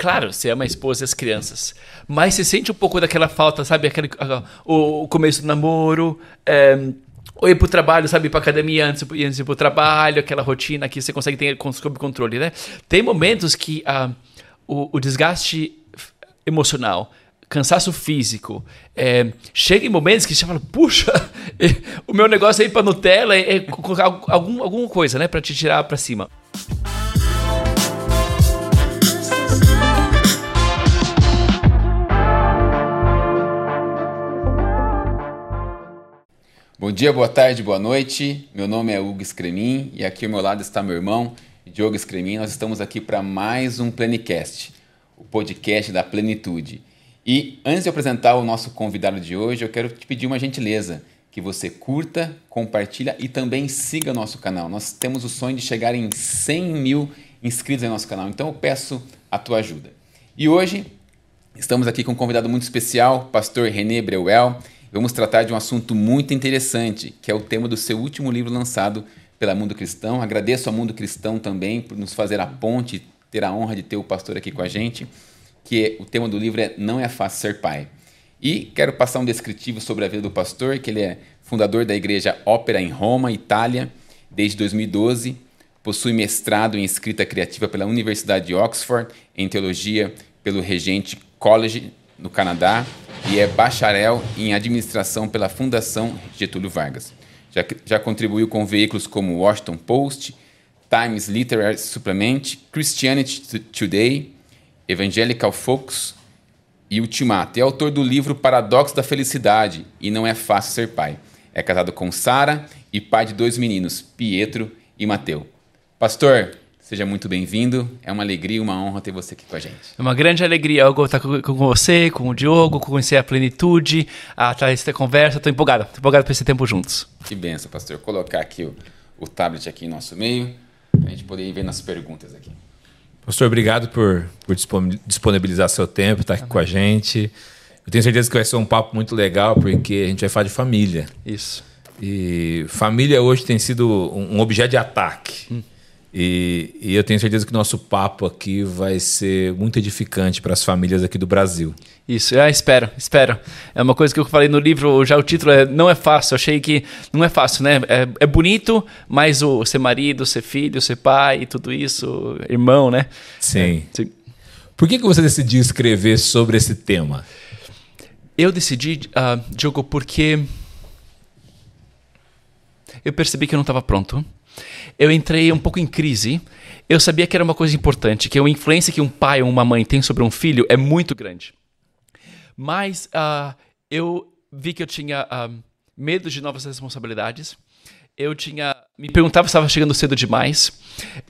Claro, você ama a esposa e as crianças. Mas você sente um pouco daquela falta, sabe? Aquele, uh, o, o, começo do namoro. É, ou ir pro trabalho, sabe? Ir pra academia antes, antes de ir pro trabalho, aquela rotina que você consegue ter sob controle, né? Tem momentos que uh, o, o desgaste emocional, cansaço físico. É, chega em momentos que você fala, puxa, o meu negócio é ir para Nutella, é, é algum, alguma coisa, né, para te tirar para cima. Bom dia, boa tarde, boa noite. Meu nome é Hugo Scremin e aqui ao meu lado está meu irmão, Diogo Scremin. Nós estamos aqui para mais um Plenicast, o podcast da plenitude. E antes de apresentar o nosso convidado de hoje, eu quero te pedir uma gentileza, que você curta, compartilha e também siga nosso canal. Nós temos o sonho de chegar em 100 mil inscritos no nosso canal, então eu peço a tua ajuda. E hoje estamos aqui com um convidado muito especial, pastor René Breuel. Vamos tratar de um assunto muito interessante, que é o tema do seu último livro lançado pela Mundo Cristão. Agradeço ao Mundo Cristão também por nos fazer a ponte, ter a honra de ter o pastor aqui com a gente que o tema do livro é Não é Fácil Ser Pai. E quero passar um descritivo sobre a vida do pastor, que ele é fundador da igreja Ópera em Roma, Itália, desde 2012, possui mestrado em escrita criativa pela Universidade de Oxford, em teologia pelo Regente College, no Canadá, e é bacharel em administração pela Fundação Getúlio Vargas. Já, já contribuiu com veículos como Washington Post, Times Literary Supplement, Christianity Today, Evangelical Focus e Ultimato. É autor do livro Paradoxo da Felicidade e Não é Fácil Ser Pai. É casado com Sara e pai de dois meninos, Pietro e Mateu. Pastor, seja muito bem-vindo. É uma alegria e uma honra ter você aqui com a gente. É uma grande alegria eu estar com, você, com o Diogo, conhecer a plenitude, a essa conversa. Estou empolgado, estou empolgado por esse tempo juntos. Que benção, pastor. Vou colocar aqui o, o tablet aqui em nosso meio, para a gente poder ir vendo as perguntas aqui. Pastor, obrigado por, por disponibilizar seu tempo, estar aqui Amém. com a gente. Eu tenho certeza que vai ser um papo muito legal, porque a gente vai falar de família. Isso. E família hoje tem sido um objeto de ataque. Hum. E, e, eu tenho certeza que o nosso papo aqui vai ser muito edificante para as famílias aqui do Brasil. Isso, ah, espero, espero. É uma coisa que eu falei no livro, já o título é Não é fácil. Eu achei que não é fácil, né? É, é bonito, mas o ser marido, ser filho, ser pai e tudo isso, irmão, né? Sim. É. Por que, que você decidiu escrever sobre esse tema? Eu decidi, uh, Diogo, porque eu percebi que eu não estava pronto eu entrei um pouco em crise. Eu sabia que era uma coisa importante, que a influência que um pai ou uma mãe tem sobre um filho é muito grande. Mas uh, eu vi que eu tinha uh, medo de novas responsabilidades. Eu tinha me perguntava se estava chegando cedo demais.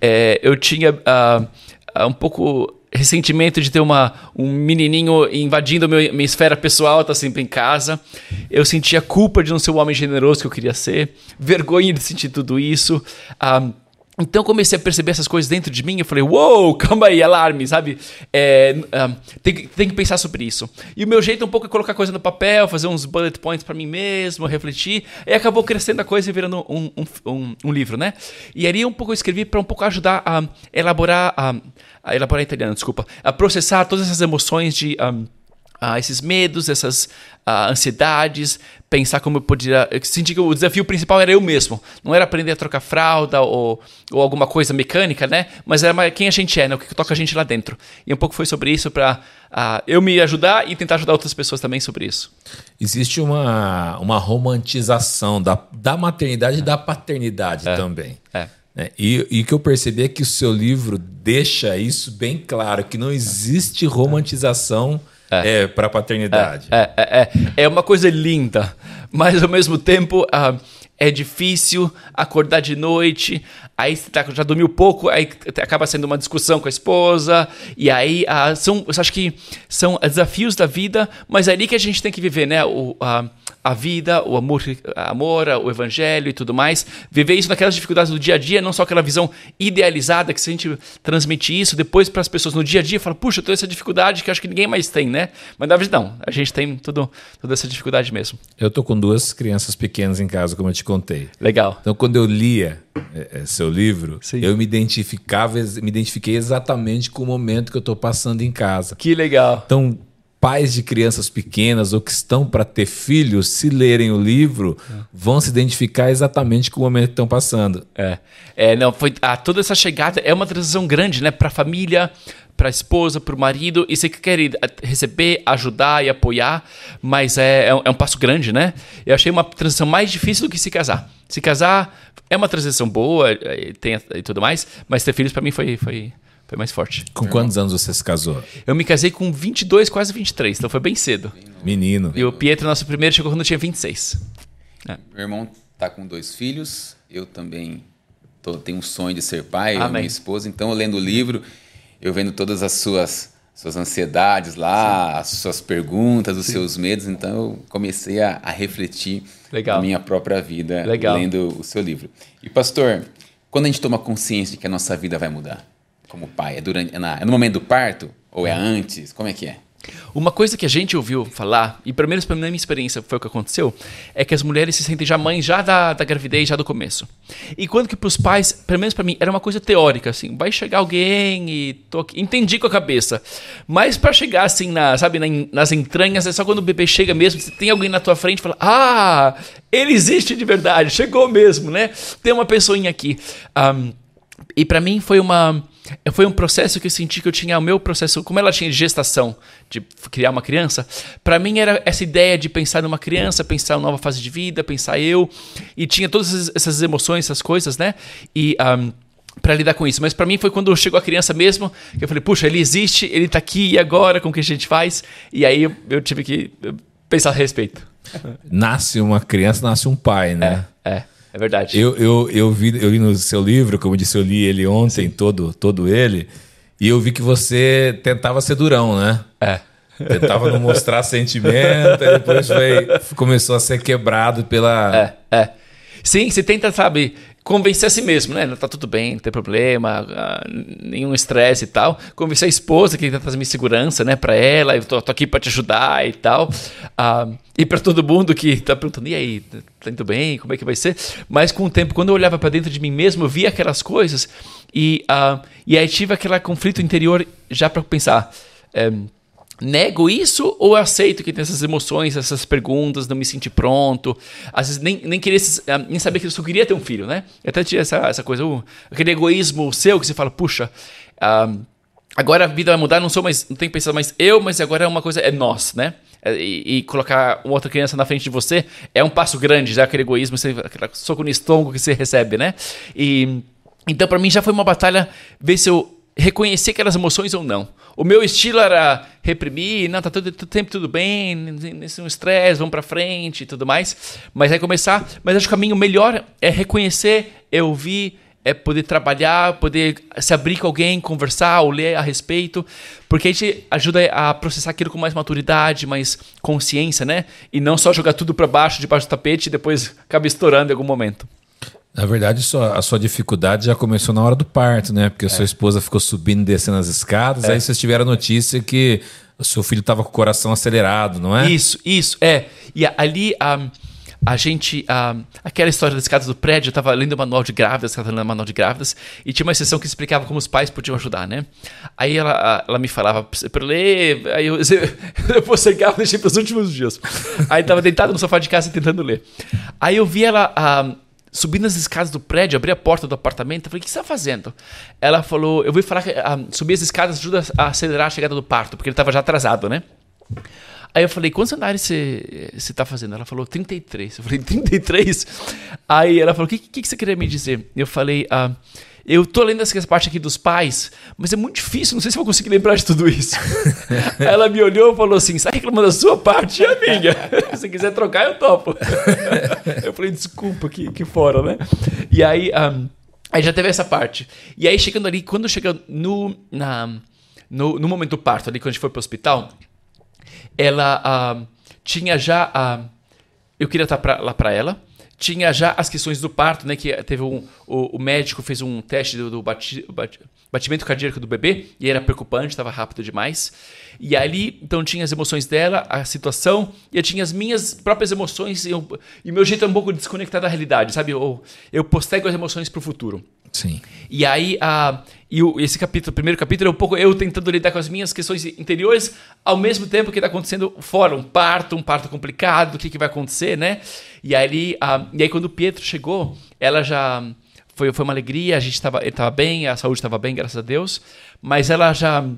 É, eu tinha uh, um pouco ressentimento de ter uma, um menininho invadindo meu, minha esfera pessoal, tá sempre em casa. Eu sentia culpa de não ser o homem generoso que eu queria ser, vergonha de sentir tudo isso. Ah, então comecei a perceber essas coisas dentro de mim e falei, uou, wow, calma aí, alarme, sabe? É, um, tem, tem, que pensar sobre isso. E o meu jeito um pouco é colocar coisa no papel, fazer uns bullet points para mim mesmo, refletir. E acabou crescendo a coisa e virando um, um, um, livro, né? E ali um pouco eu escrevi para um pouco ajudar a elaborar, a, a elaborar italiano, desculpa, a processar todas essas emoções de... Um, uh, esses medos, essas uh, ansiedades, pensar como eu poderia. Eu senti que o desafio principal era eu mesmo. Não era aprender a trocar fralda ou, ou alguma coisa mecânica, né? Mas era quem a gente é, né? o que toca a gente lá dentro. E um pouco foi sobre isso para uh, eu me ajudar e tentar ajudar outras pessoas também sobre isso. Existe uma, uma romantização da, da maternidade é. e da paternidade é. também. É. É, e, e o que eu percebi é que o seu livro deixa isso bem claro, que não existe romantização é, é para a paternidade. É, é, é, é, uma coisa linda, mas ao mesmo tempo uh, é difícil acordar de noite, aí você tá, já dormiu pouco, aí acaba sendo uma discussão com a esposa, e aí uh, são, eu acho que são desafios da vida, mas é ali que a gente tem que viver, né? O, uh, a vida, o amor, amor, o evangelho e tudo mais. Viver isso naquelas dificuldades do dia a dia, não só aquela visão idealizada que se a gente transmitir isso depois para as pessoas no dia a dia, fala, puxa, eu tenho essa dificuldade que acho que ninguém mais tem, né? Mas na verdade não, a gente tem tudo, toda essa dificuldade mesmo. Eu tô com duas crianças pequenas em casa, como eu te contei. Legal. Então, quando eu lia é, é, seu livro, Sim. eu me identificava, me identifiquei exatamente com o momento que eu estou passando em casa. Que legal. Então, pais de crianças pequenas ou que estão para ter filhos, se lerem o livro, é. vão se identificar exatamente com o momento que estão passando. É, é não foi ah, toda essa chegada é uma transição grande, né, para a família, para a esposa, para o marido, e você quer receber, ajudar e apoiar, mas é, é um, é um passo grande, né? Eu achei uma transição mais difícil do que se casar. Se casar é uma transição boa, e, tem, e tudo mais, mas ter filhos para mim foi, foi foi mais forte. Com quantos anos você se casou? Eu me casei com 22, quase 23, então foi bem cedo. Menino. E o Pietro, nosso primeiro, chegou quando eu tinha 26. É. Meu irmão tá com dois filhos, eu também tô, tenho um sonho de ser pai, eu e minha esposa, então eu lendo o livro, eu vendo todas as suas suas ansiedades lá, Sim. as suas perguntas, os Sim. seus medos. Então eu comecei a, a refletir Legal. a minha própria vida Legal. lendo o seu livro. E pastor, quando a gente toma consciência de que a nossa vida vai mudar? Como pai? É, durante, é, na, é no momento do parto? Ou é antes? Como é que é? Uma coisa que a gente ouviu falar, e pelo menos para minha experiência foi o que aconteceu, é que as mulheres se sentem já mães já da, da gravidez, já do começo. E quando que para os pais, pelo menos para mim, era uma coisa teórica, assim, vai chegar alguém e tô aqui, entendi com a cabeça. Mas para chegar assim, na, sabe, na, nas entranhas, é só quando o bebê chega mesmo, você tem alguém na tua frente fala, ah, ele existe de verdade, chegou mesmo, né? Tem uma pessoinha aqui. Um, e para mim foi uma foi um processo que eu senti que eu tinha o meu processo, como ela tinha de gestação, de criar uma criança, para mim era essa ideia de pensar numa criança, pensar uma nova fase de vida, pensar eu, e tinha todas essas emoções, essas coisas, né? E um, para lidar com isso. Mas para mim foi quando chegou a criança mesmo, que eu falei, puxa, ele existe, ele tá aqui e agora, com o que a gente faz? E aí eu, eu tive que pensar a respeito. Nasce uma criança, nasce um pai, né? É, é. É verdade. Eu, eu, eu, vi, eu li no seu livro, como eu disse, eu li ele ontem, todo, todo ele, e eu vi que você tentava ser durão, né? É. Tentava não mostrar sentimento, e depois foi, começou a ser quebrado pela. É, é. Sim, você tenta, sabe, convencer a si mesmo, né? Tá tudo bem, não tem problema, uh, nenhum estresse e tal. Convencer a esposa que tenta trazer minha segurança, né, para ela, eu tô, tô aqui para te ajudar e tal. Uh, e para todo mundo que tá perguntando, e aí, tá indo bem? Como é que vai ser? Mas com o tempo, quando eu olhava para dentro de mim mesmo, eu via aquelas coisas e, uh, e aí tive aquele conflito interior já para pensar. Eh, nego isso ou aceito que tem essas emoções, essas perguntas, não me senti pronto? Às vezes nem, nem queria ah, nem saber que eu só queria ter um filho, né? Eu até tinha essa, essa coisa, uh, aquele egoísmo seu que você fala, puxa, uh, agora a vida vai mudar, não sou mais, não tenho pensado mais eu, mas agora é uma coisa, é nós, né? É, e, e, colocar uma outra criança na frente de você é um passo grande, já aquele egoísmo, você, aquele soco no estômago que você recebe, né? E então para mim já foi uma batalha ver se eu reconhecer aquelas emoções ou não. O meu estilo era reprimir, não, tá todo, todo tempo tudo bem, nesse um estresse, vamos para frente e tudo mais. Mas aí começar, mas acho que o caminho melhor é reconhecer, é ouvir, é poder trabalhar, poder se abrir com alguém, conversar ou ler a respeito, porque a gente ajuda a processar aquilo com mais maturidade, mais consciência, né? E não só jogar tudo para baixo, debaixo do tapete e depois acaba estourando em algum momento. Na verdade, a sua dificuldade já começou na hora do parto, né? Porque a sua é. esposa ficou subindo e descendo as escadas, é. aí vocês tiveram a notícia que o seu filho estava com o coração acelerado, não é? Isso, isso, é. E ali a, a gente. A, aquela história das escadas do prédio, eu estava lendo o manual de grávidas, estava lendo o manual de grávidas, e tinha uma sessão que explicava como os pais podiam ajudar, né? Aí ela, ela me falava para ler, aí eu, eu postergava, deixei para os últimos dias. Aí estava deitado no sofá de casa tentando ler. Aí eu vi ela. Subi nas escadas do prédio, abri a porta do apartamento, falei, o que você está fazendo? Ela falou, eu vou falar que ah, subir as escadas ajuda a acelerar a chegada do parto, porque ele estava já atrasado, né? Aí eu falei, quantos andares você está fazendo? Ela falou, 33. Eu falei, 33? Aí ela falou, o que, que, que, você queria me dizer? Eu falei, ah, eu tô lendo essa parte aqui dos pais, mas é muito difícil, não sei se vou conseguir lembrar de tudo isso. ela me olhou e falou assim: sai reclamando da sua parte e a minha. se quiser trocar, eu topo. eu falei, desculpa, que, que fora, né? E aí, um, aí já teve essa parte. E aí, chegando ali, quando chega no, na, no, no momento do parto, ali, quando a gente foi pro hospital, ela tinha já. Uh, eu queria estar pra, lá para ela tinha já as questões do parto, né? Que teve um, o, o médico fez um teste do, do bati, bati, batimento cardíaco do bebê e era preocupante, estava rápido demais. E ali, então, tinha as emoções dela, a situação, e eu tinha as minhas próprias emoções, e, o meu jeito é um pouco desconectado da realidade, sabe? Eu, eu postego as emoções para o futuro. Sim. E aí, a, e o, esse capítulo, o primeiro capítulo, é um pouco eu tentando lidar com as minhas questões interiores, ao mesmo tempo que está acontecendo fora, um parto, um parto complicado, o que, que vai acontecer, né? E aí, a, e aí, quando o Pietro chegou, ela já. Foi, foi uma alegria, a gente estava bem, a saúde estava bem, graças a Deus, mas ela já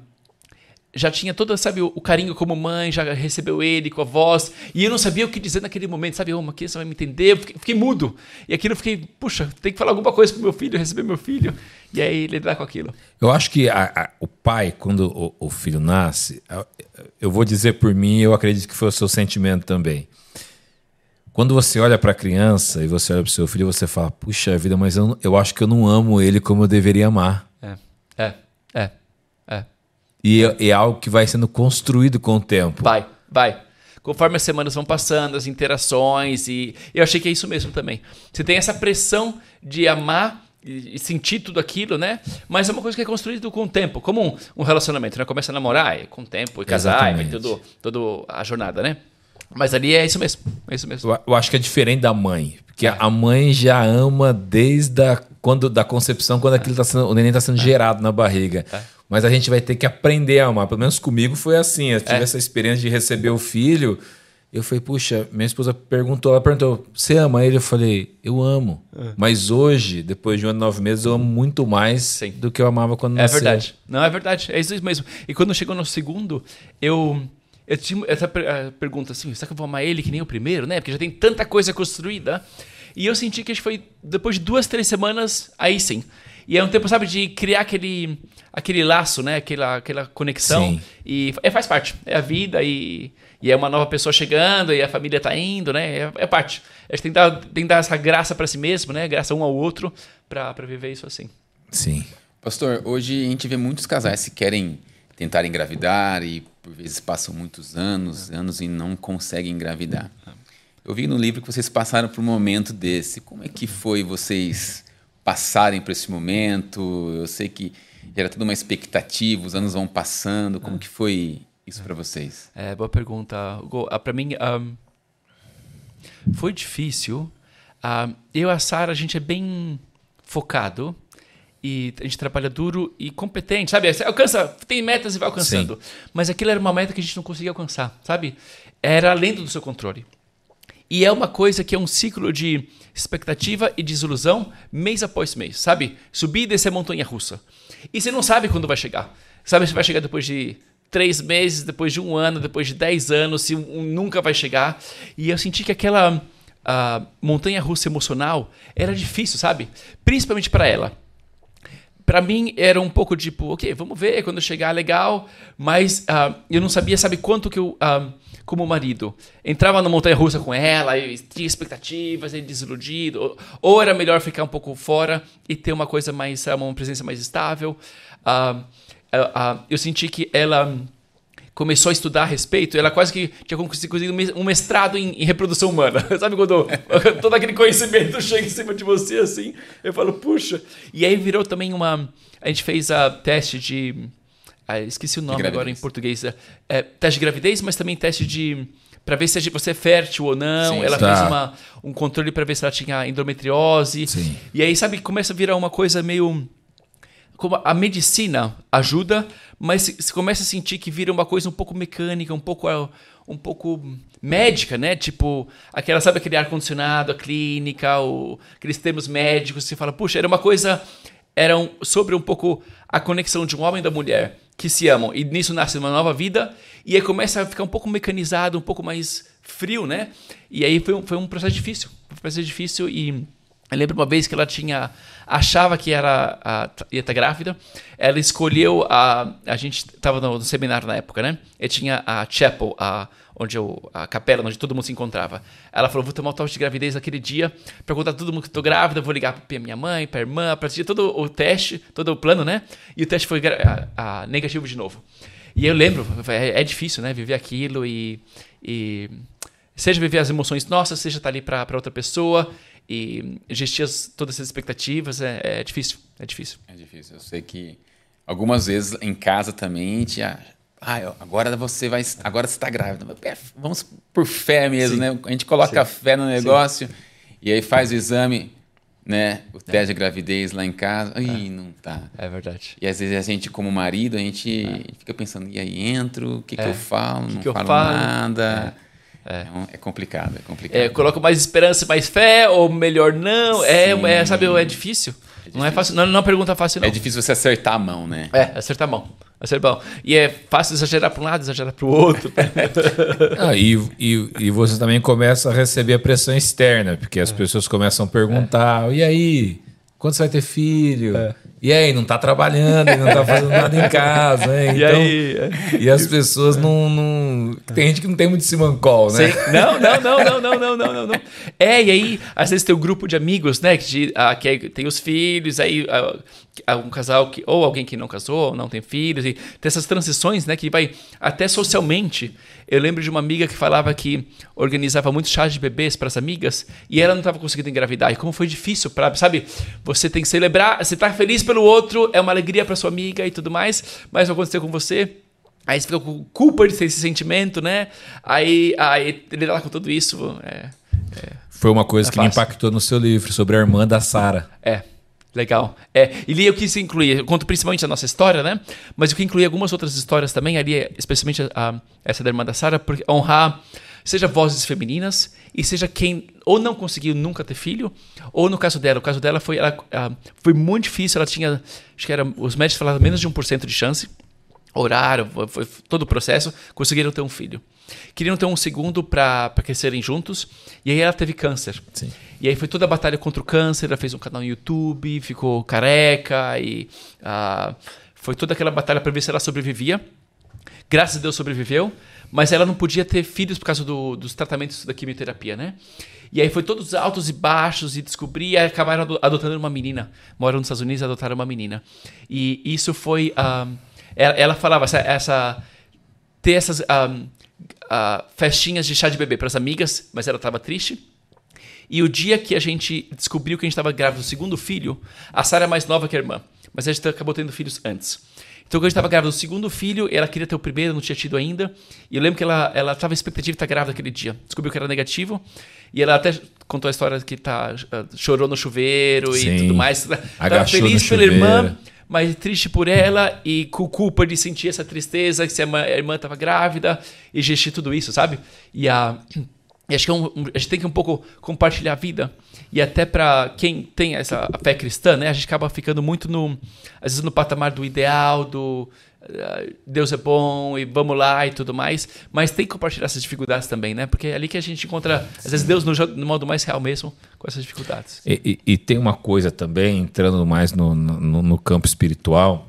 já tinha todo, sabe, o, o, carinho como mãe, já recebeu ele com a voz, e eu não sabia o que dizer naquele momento, sabe, que você vai me entender, eu fiquei, fiquei, mudo, e aquilo eu fiquei, puxa, tem que falar alguma coisa pro meu filho, receber meu filho, e aí lidar com aquilo. Eu acho que a, a, o pai, quando o, o, filho nasce, eu vou dizer por mim, eu acredito que foi o seu sentimento também. Quando você olha para a criança e você olha para o seu filho, você fala, puxa vida, mas eu, eu acho que eu não amo ele como eu deveria amar. É, é, é. E é, é algo que vai sendo construído com o tempo. Vai, vai conforme as semanas vão passando, as interações, e eu achei que é isso mesmo também. Você tem essa pressão de amar e sentir tudo aquilo, né? Mas é uma coisa que é construída com o tempo, como um, um relacionamento, né? Começa a namorar, é com o tempo, e casar, e tudo, toda a jornada, né? Mas ali é isso mesmo, é isso mesmo. Eu, eu acho que é diferente da mãe, porque é. a mãe já ama desde a, quando, da concepção, quando aquilo tá sendo, o neném está sendo é. gerado na barriga. É mas a gente vai ter que aprender a amar. Pelo menos comigo foi assim. Eu tive é. essa experiência de receber o filho. Eu falei, puxa, minha esposa perguntou, ela perguntou, você ama ele? Eu falei, eu amo. É. Mas hoje, depois de um ano e nove meses, eu amo muito mais Sim. do que eu amava quando é nasceu. É verdade. Não, é verdade. É isso mesmo. E quando chegou no segundo, eu... Eu tinha essa pergunta assim, será que eu vou amar ele que nem o primeiro, né? Porque já tem tanta coisa construída. E eu senti que foi depois de duas, três semanas, aí sim. E é um tempo, sabe, de criar aquele, aquele laço, né? Aquela, aquela conexão. Sim. E é, faz parte. É a vida e, e é uma nova pessoa chegando e a família tá indo, né? É, é parte. A gente tem que dar, tem que dar essa graça para si mesmo, né? Graça um ao outro para viver isso assim. Sim. Pastor, hoje a gente vê muitos casais que querem tentar engravidar e por vezes passam muitos anos, anos e não conseguem engravidar. Eu vi no livro que vocês passaram por um momento desse. Como é que foi vocês passarem por esse momento? Eu sei que era toda uma expectativa, os anos vão passando. Como é. que foi isso para vocês? É, boa pergunta. Ah, para mim, um, foi difícil. Uh, eu e a Sara, a gente é bem focado e a gente trabalha duro e competente, sabe? Você alcança, tem metas e vai alcançando. Sim. Mas aquilo era uma meta que a gente não conseguia alcançar, sabe? Era além do seu controle. E é uma coisa que é um ciclo de expectativa e desilusão mês após mês, sabe? Subir e descer a montanha russa. E você não sabe quando vai chegar. Sabe se vai chegar depois de três meses, depois de um ano, depois de dez anos, se um, nunca vai chegar. E eu senti que aquela montanha russa emocional era difícil, sabe? Principalmente para ela. Para mim era um pouco tipo, ok, vamos ver quando chegar legal, mas uh, eu não sabia, sabe, quanto que eu uh, como marido, entrava na montanha russa com ela e tinha expectativas, e desiludido, ou, era melhor ficar um pouco fora e ter uma coisa mais, uma presença mais estável. Uh, uh, uh, eu senti que ela começou a estudar a respeito, ela quase que tinha conseguido um mestrado em, em reprodução humana. Sabe quando todo aquele conhecimento chega em cima de você assim? Eu falo, puxa. E aí virou também uma. A gente fez a teste de ah, esqueci o nome agora em português. É, é, teste de gravidez, mas também teste de. Para ver se você é fértil ou não. Sim, ela tá. fez uma, um controle para ver se ela tinha endometriose. Sim. E aí, sabe, começa a virar uma coisa meio. Como a medicina ajuda, mas você começa a sentir que vira uma coisa um pouco mecânica, um pouco, um pouco médica, né? Tipo, aquela, sabe aquele ar-condicionado, a clínica, o, aqueles termos médicos, você fala, puxa, era uma coisa. Era um, sobre um pouco a conexão de um homem e da mulher que se amam. E nisso nasce uma nova vida. E aí começa a ficar um pouco mecanizado, um pouco mais frio, né? E aí foi um, foi um processo difícil. Foi um processo difícil e eu lembro uma vez que ela tinha achava que era a, ia estar grávida. Ela escolheu a a gente estava no, no, seminário na época, né? E tinha a chapel, a onde eu, a capela onde todo mundo se encontrava. Ela falou: "Vou tomar o teste de gravidez aquele dia, perguntar todo mundo que estou grávida, vou ligar para minha mãe, para irmã, para assistir todo o teste, todo o plano, né? E o teste foi a, a negativo de novo. E eu lembro, é, é difícil, né? Viver aquilo e, e seja viver as emoções nossas, seja estar tá ali para outra pessoa. e gestir as, todas essas expectativas é, é, difícil. É difícil. É difícil. Eu sei que algumas vezes em casa também a gente ah, agora você vai, agora você está grávida. É, vamos por fé mesmo, Sim. né? A gente coloca Sim. fé no negócio Sim. e aí faz o exame né? O teste é. de gravidez lá em casa. Ih, é. não tá. É verdade. E às vezes a gente, como marido, a gente é. fica pensando, e aí entro, o que, que eu falo? Que não que falo, falo, nada. É. É. é complicado, é complicado. É, coloco mais esperança, mais fé, ou melhor não. É, é, sabe, é difícil. difícil. Não é fácil, não, não é uma pergunta fácil, não. É difícil você acertar a mão, né? É, acertar a mão. Vai ser bom. E é fácil exagerar para um lado, exagerar para o outro. ah, e, e, e, você também começa a receber a pressão externa, porque as é. pessoas começam a perguntar: é. e aí? Quando você vai ter filho? É. E aí, não está trabalhando, não está fazendo nada em casa, hein? E então, aí? E as pessoas não, não. Tem gente que não tem muito simancol, né? Sim. Não, não, não, não, não, não, não, não, É, e aí, às vezes tem um grupo de amigos, né? Que, ah, que tem os filhos, aí ah, um casal que. Ou alguém que não casou, ou não tem filhos, e tem essas transições, né? Que vai até socialmente eu lembro de uma amiga que falava que organizava muitos chás de bebês para as amigas e ela não estava conseguindo engravidar. E como foi difícil para, sabe? Você tem que celebrar, você está feliz pelo outro, é uma alegria para sua amiga e tudo mais, mas vai acontecer com você. Aí você fica com culpa de ter esse sentimento, né? Aí, aí lidar com tudo isso é, é foi uma coisa é que me impactou no seu livro sobre a irmã da Sara. É. Legal. É, e li o que isso incluía. Eu conto principalmente a nossa história, né? Mas o que incluía algumas outras histórias também, ali, especialmente a, a, essa da irmã da Sara, porque honrar seja vozes femininas e seja quem ou não conseguiu nunca ter filho, ou no caso dela, o caso dela foi, ela, uh, foi muito difícil, ela tinha, acho que era, os médicos falavam menos de 1% de chance, oraram, foi todo o processo, conseguiram ter um filho. Queriam ter um segundo para crescerem juntos, e aí ela teve câncer. Sim. E aí foi toda a batalha contra o câncer, ela fez um canal no YouTube, ficou careca, e uh, foi toda aquela batalha para ver se ela sobrevivia. Graças a Deus sobreviveu, mas ela não podia ter filhos por causa do, dos tratamentos da quimioterapia, né? E aí foi todos altos e baixos e descobri e acabaram adotando uma menina. Moram nos Estados Unidos e adotaram uma menina. E isso foi... Uh, ela, ela, falava essa, essa ter essas um, uh, festinhas de chá de bebê para as amigas, mas ela estava triste. E o dia que a gente descobriu que a gente estava grávida do segundo filho, a Sara é mais nova que a irmã, mas a gente acabou tendo filhos antes. Então, quando a gente estava grávida do segundo filho, ela queria ter o primeiro, não tinha tido ainda. E eu lembro que ela ela estava expectativa de estar grávida aquele dia. Descobriu que era negativo. E ela até contou a história que tá, uh, chorou no chuveiro Sim. e tudo mais. Estava feliz pela irmã, mas triste por ela e com culpa de sentir essa tristeza, que se a irmã estava grávida e gestir tudo isso, sabe? E a. Acho que é um, a gente tem que um pouco compartilhar a vida. E até para quem tem essa fé cristã, né? A gente acaba ficando muito no. Às vezes no patamar do ideal, do. Deus é bom e vamos lá e tudo mais. Mas tem que compartilhar essas dificuldades também, né? Porque é ali que a gente encontra, às vezes, Deus no, no modo mais real mesmo, com essas dificuldades. E, e, e tem uma coisa também, entrando mais no, no, no campo espiritual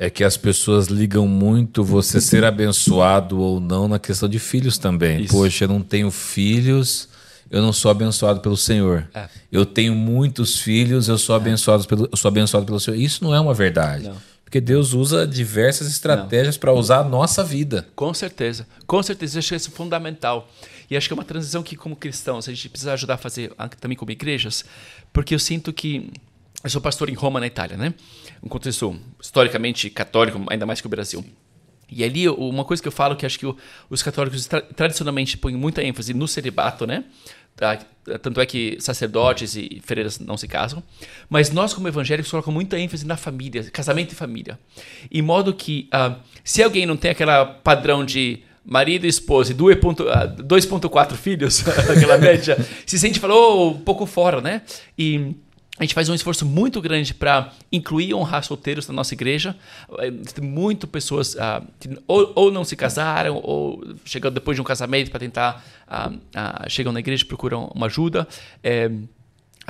é que as pessoas ligam muito você ser abençoado ou não na questão de filhos também. Isso. Poxa, eu não tenho filhos, eu não sou abençoado pelo Senhor. É. Eu tenho muitos filhos, eu sou, é. abençoado pelo, eu sou abençoado pelo Senhor. Isso não é uma verdade. Não. Porque Deus usa diversas estratégias para usar a nossa vida. Com certeza. Com certeza. Eu acho que isso é fundamental. E acho que é uma transição que, como cristãos, a gente precisa ajudar a fazer também como igrejas, porque eu sinto que eu sou pastor em Roma, na Itália, né? Um contexto historicamente católico, ainda mais que o Brasil. E ali, uma coisa que eu falo que acho que os católicos tra tradicionalmente põem muita ênfase no celibato, né? Tanto é que sacerdotes e freiras não se casam. Mas nós, como evangélicos, colocamos muita ênfase na família, casamento e família. Em modo que, uh, se alguém não tem aquela padrão de marido e esposa e 2,4 filhos, aquela média, se sente falou um pouco fora, né? E a gente faz um esforço muito grande para incluir e honrar solteiros na nossa igreja. É, tem muito pessoas uh, que ou, ou, não se casaram, ou chegam depois de um casamento para tentar. Uh, uh, chegam na igreja procuram uma ajuda. É,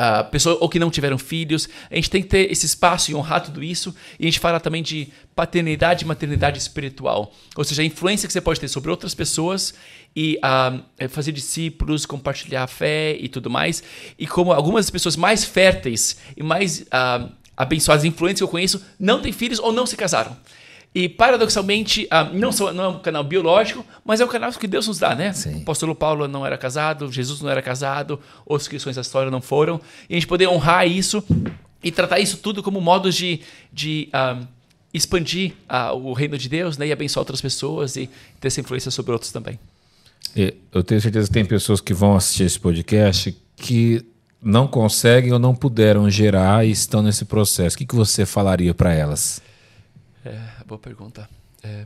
Uh, pessoas ou que não tiveram filhos. A gente tem que ter esse espaço e honrar tudo isso. E a gente fala também de paternidade e maternidade espiritual. Ou seja, a influência que você pode ter sobre outras pessoas e uh, fazer discípulos, compartilhar a fé e tudo mais. E como algumas das pessoas mais férteis e mais uh, abençoadas, influentes que eu conheço, não têm filhos ou não se casaram. E paradoxalmente, uh, não, não é um canal biológico, mas é um canal que Deus nos dá, né? Sim. O apóstolo Paulo não era casado, Jesus não era casado, outros cristãos da história não foram. E a gente poder honrar isso e tratar isso tudo como modos de, de uh, expandir uh, o reino de Deus né? e abençoar outras pessoas e ter essa influência sobre outros também. Eu tenho certeza que tem pessoas que vão assistir esse podcast que não conseguem ou não puderam gerar e estão nesse processo. O que, você falaria para elas? É, boa pergunta. É...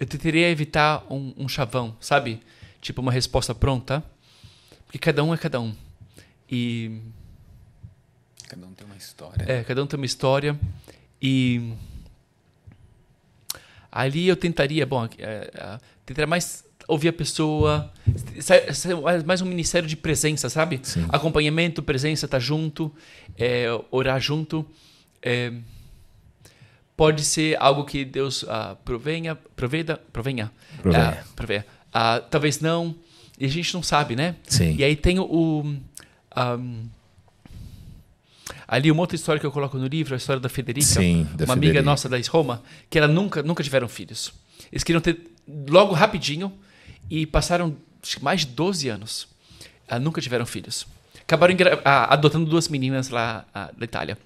Eu tentaria evitar um, um chavão, sabe? Tipo uma resposta pronta. Porque cada um é cada um. E. Cada um tem uma história. É, cada um tem uma história. E. Ali eu tentaria, bom, é, é, tentaria mais ouvir a pessoa, mais um ministério de presença, sabe? Sim. Acompanhamento, presença, estar tá junto, é, orar junto. É, pode ser algo que Deus uh, provenha, proveda, provenha, provenha. Uh, provenha. Uh, talvez não, e a gente não sabe, né? Sim. E aí tem o um, ali uma outra história que eu coloco no livro, a história da Federica, Sim, da uma Federica. amiga nossa da Roma, que ela nunca, nunca tiveram filhos. Eles queriam ter logo rapidinho e passaram mais de 12 anos. Uh, nunca tiveram filhos. Acabaram uh, adotando duas meninas lá uh, da Itália.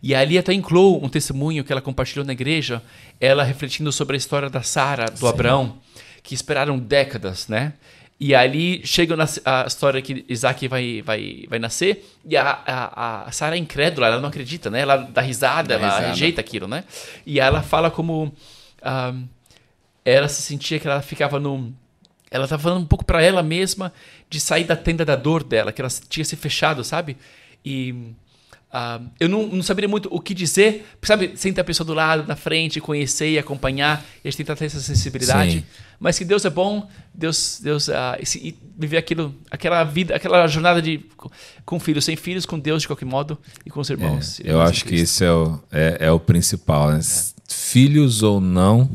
E ali até incluo um testemunho que ela compartilhou na igreja, ela refletindo sobre a história da Sara, do Sim. Abraão, que esperaram décadas, né? E ali chega a história que Isaac vai, vai, vai nascer e a, a, a Sara é incrédula, ela não acredita, né? Ela dá risada, dá ela risada. rejeita aquilo, né? E ela fala como uh, ela se sentia que ela ficava no... Ela estava falando um pouco para ela mesma de sair da tenda da dor dela, que ela tinha se fechado, sabe? E Uh, eu não, não, saberia muito o que dizer, sabe? Sem ter a pessoa do lado, na frente, conhecer e acompanhar, e a gente tentar ter essa sensibilidade. Sim. Mas que Deus é bom, Deus, Deus uh, e viver aquilo, aquela vida, aquela jornada de com filhos, sem filhos, com Deus de qualquer modo e com os irmãos. É, eu acho que isso é o, é, é o principal. Né? É. Filhos ou não,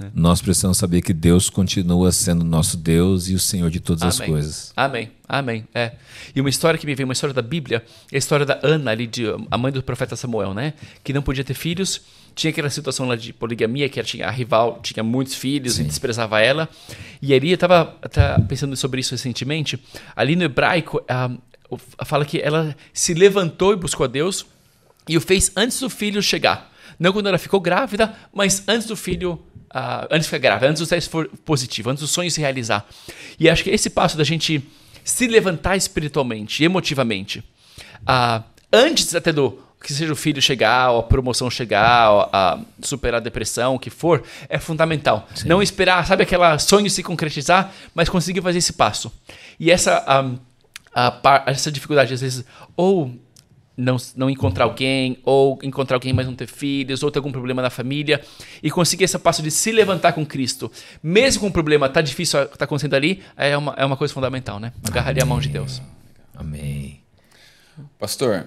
é. Nós precisamos saber que Deus continua sendo nosso Deus e o Senhor de todas Amém. as coisas. Amém. Amém. É. E uma história que me veio, uma história da Bíblia, é a história da Ana, ali, de, a mãe do profeta Samuel, né? Que não podia ter filhos, tinha aquela situação lá de poligamia, que ela tinha a rival, tinha muitos filhos Sim. e desprezava ela. E ali eu estava pensando sobre isso recentemente. Ali no hebraico, fala que ela se levantou e buscou a Deus e o fez antes do filho chegar. Não quando ela ficou grávida, mas antes do filho uh, antes de ficar grave, antes do teste for positivo, antes do sonho se realizar. E acho que esse passo da gente se levantar espiritualmente, emotivamente, uh, antes até do que seja o filho chegar, ou a promoção chegar, ou a superar a depressão, o que for, é fundamental. Sim. Não esperar, sabe, aquele sonho se concretizar, mas conseguir fazer esse passo. E essa, um, ah, a, essa dificuldade, às vezes, ou não, não encontrar alguém, ou encontrar alguém, mas não ter filhos, ou ter algum problema na família, e conseguir esse passo de se levantar com Cristo, mesmo com o problema tá difícil, tá acontecendo ali, é uma, é uma coisa fundamental, né? Agarraria a mão de Deus. Amém. Pastor,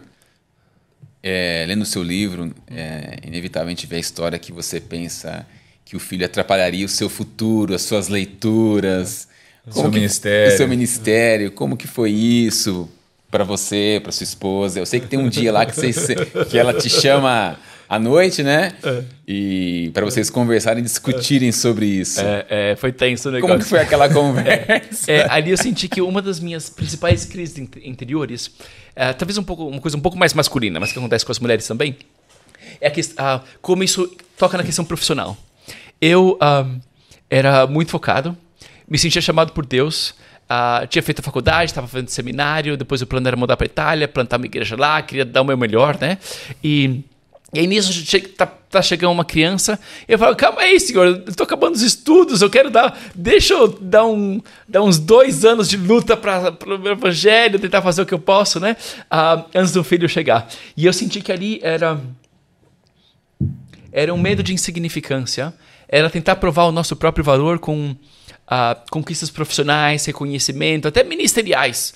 é, lendo o seu livro, é, inevitavelmente vê a história que você pensa que o filho atrapalharia o seu futuro, as suas leituras, o seu que, ministério. O seu ministério, como que foi isso? Para você, para sua esposa. Eu sei que tem um dia lá que, você, que ela te chama à noite, né? É. E para vocês conversarem e discutirem sobre isso. É, é, foi tenso o negócio. Como que foi aquela conversa? É, ali eu senti que uma das minhas principais crises interiores, é, talvez um pouco, uma coisa um pouco mais masculina, mas que acontece com as mulheres também, é que, uh, como isso toca na questão profissional. Eu uh, era muito focado, me sentia chamado por Deus Uh, tinha feito a faculdade, estava fazendo seminário, depois o plano era mudar para Itália, plantar uma igreja lá, queria dar o meu melhor, né? E, e aí nisso tá, tá, chegando uma criança, eu falo, calma aí, senhor, eu tô acabando os estudos, eu quero dar, deixa eu dar, um, dar uns dois anos de luta para o evangelho, tentar fazer o que eu posso, né? Uh, antes do filho chegar. E eu senti que ali era, era um medo de insignificância, era tentar provar o nosso próprio valor com uh, conquistas profissionais, reconhecimento, até ministeriais,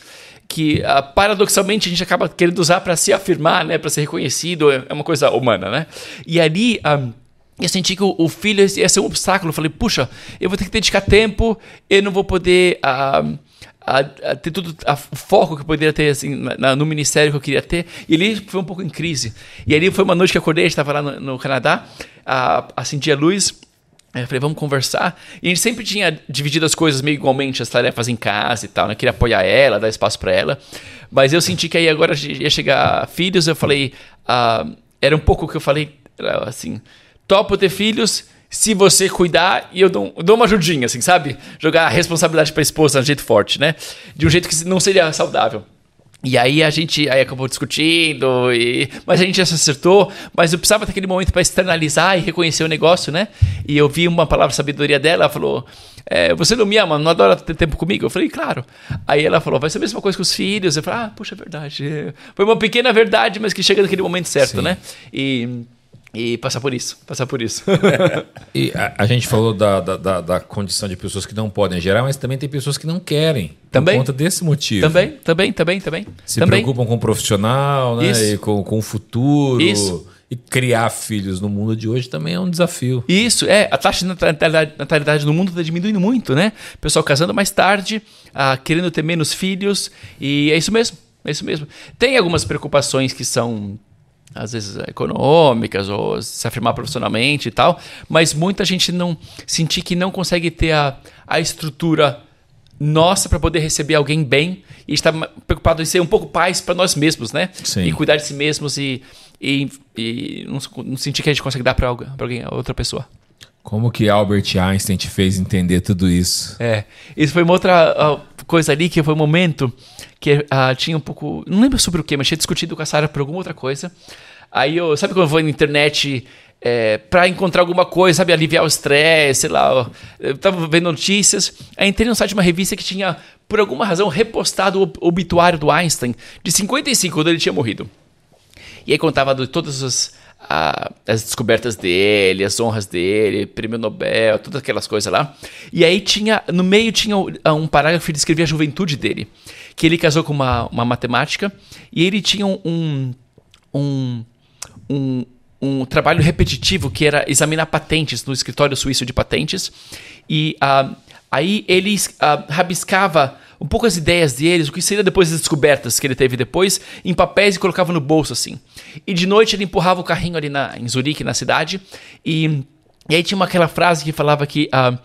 que uh, paradoxalmente a gente acaba querendo usar para se afirmar, né, para ser reconhecido, é, é uma coisa humana, né? E ali um, ah, eu senti que o, filho ia ser um obstáculo. Eu falei, puxa, eu vou ter que dedicar tempo, eu não vou poder uh, ter tudo o foco que eu poderia ter assim, na, no ministério que eu queria ter. E ali foi um pouco em crise. E ali foi uma noite que eu acordei, estava lá no, no Canadá, a, acendia a luz. Eu falei, vamos conversar. E a gente sempre tinha dividido as coisas meio igualmente, as tarefas em casa e tal, né? Queria apoiar ela, dar espaço para ela. Mas eu senti que aí agora ia chegar filhos, eu falei, uh, era um pouco o que eu falei, assim, topo ter filhos se você cuidar e eu dou, dou uma ajudinha, assim, sabe? Jogar a responsabilidade pra esposa de um jeito forte, né? De um jeito que não seria saudável. E aí a gente aí acabou discutindo, e, mas a gente já se acertou, mas eu precisava daquele momento para externalizar e reconhecer o negócio, né? E eu vi uma palavra sabedoria dela, ela falou: é, Você não me ama, não adora ter tempo comigo? Eu falei: Claro. Aí ela falou: Vai ser a mesma coisa com os filhos. Eu falei: Ah, puxa, é verdade. Foi uma pequena verdade, mas que chega naquele momento certo, Sim. né? E e passar por isso, passar por isso. e a, a, gente falou da, da, da, condição de pessoas que não podem gerar, mas também tem pessoas que não querem. Também. Por conta desse motivo. Também, também, também, também. Se também. preocupam com o profissional, né? Isso. E com, com o futuro. Isso. E criar filhos no mundo de hoje também é um desafio. Isso, é. A taxa de natalidade, natalidade no mundo está diminuindo muito, né? Pessoal casando mais tarde, ah, querendo ter menos filhos. E é isso mesmo. É isso mesmo. Tem algumas preocupações que são às vezes econômicas ou se afirmar profissionalmente e tal, mas muita gente não sentir que não consegue ter a, a estrutura nossa para poder receber alguém bem e está preocupado em ser um pouco pais para nós mesmos, né? Sim. E cuidar de si mesmos e, e, e não, não, sentir que a gente consegue dar para alguém, alguém, outra pessoa. Como que Albert Einstein te fez entender tudo isso? É, isso foi uma outra uh, coisa ali que foi um momento que uh, tinha um pouco. Não lembro sobre o que, mas tinha discutido com a Sarah por alguma outra coisa. Aí eu. Sabe quando eu vou na internet é, para encontrar alguma coisa, sabe, aliviar o estresse, sei lá. Eu tava vendo notícias, aí entrei no site de uma revista que tinha, por alguma razão, repostado o obituário do Einstein de 55, quando ele tinha morrido. E aí contava de todas as, a, as descobertas dele, as honras dele, prêmio Nobel, todas aquelas coisas lá. E aí tinha, no meio tinha um parágrafo que descrevia a juventude dele que ele casou com uma, uma matemática e ele tinha um, um, um, um trabalho repetitivo que era examinar patentes no escritório suíço de patentes. E uh, aí ele uh, rabiscava um pouco as ideias deles, o que seria depois das descobertas que ele teve depois, em papéis e colocava no bolso assim. E de noite ele empurrava o carrinho ali na, em Zurique, na cidade, e, e aí tinha uma, aquela frase que falava que uh,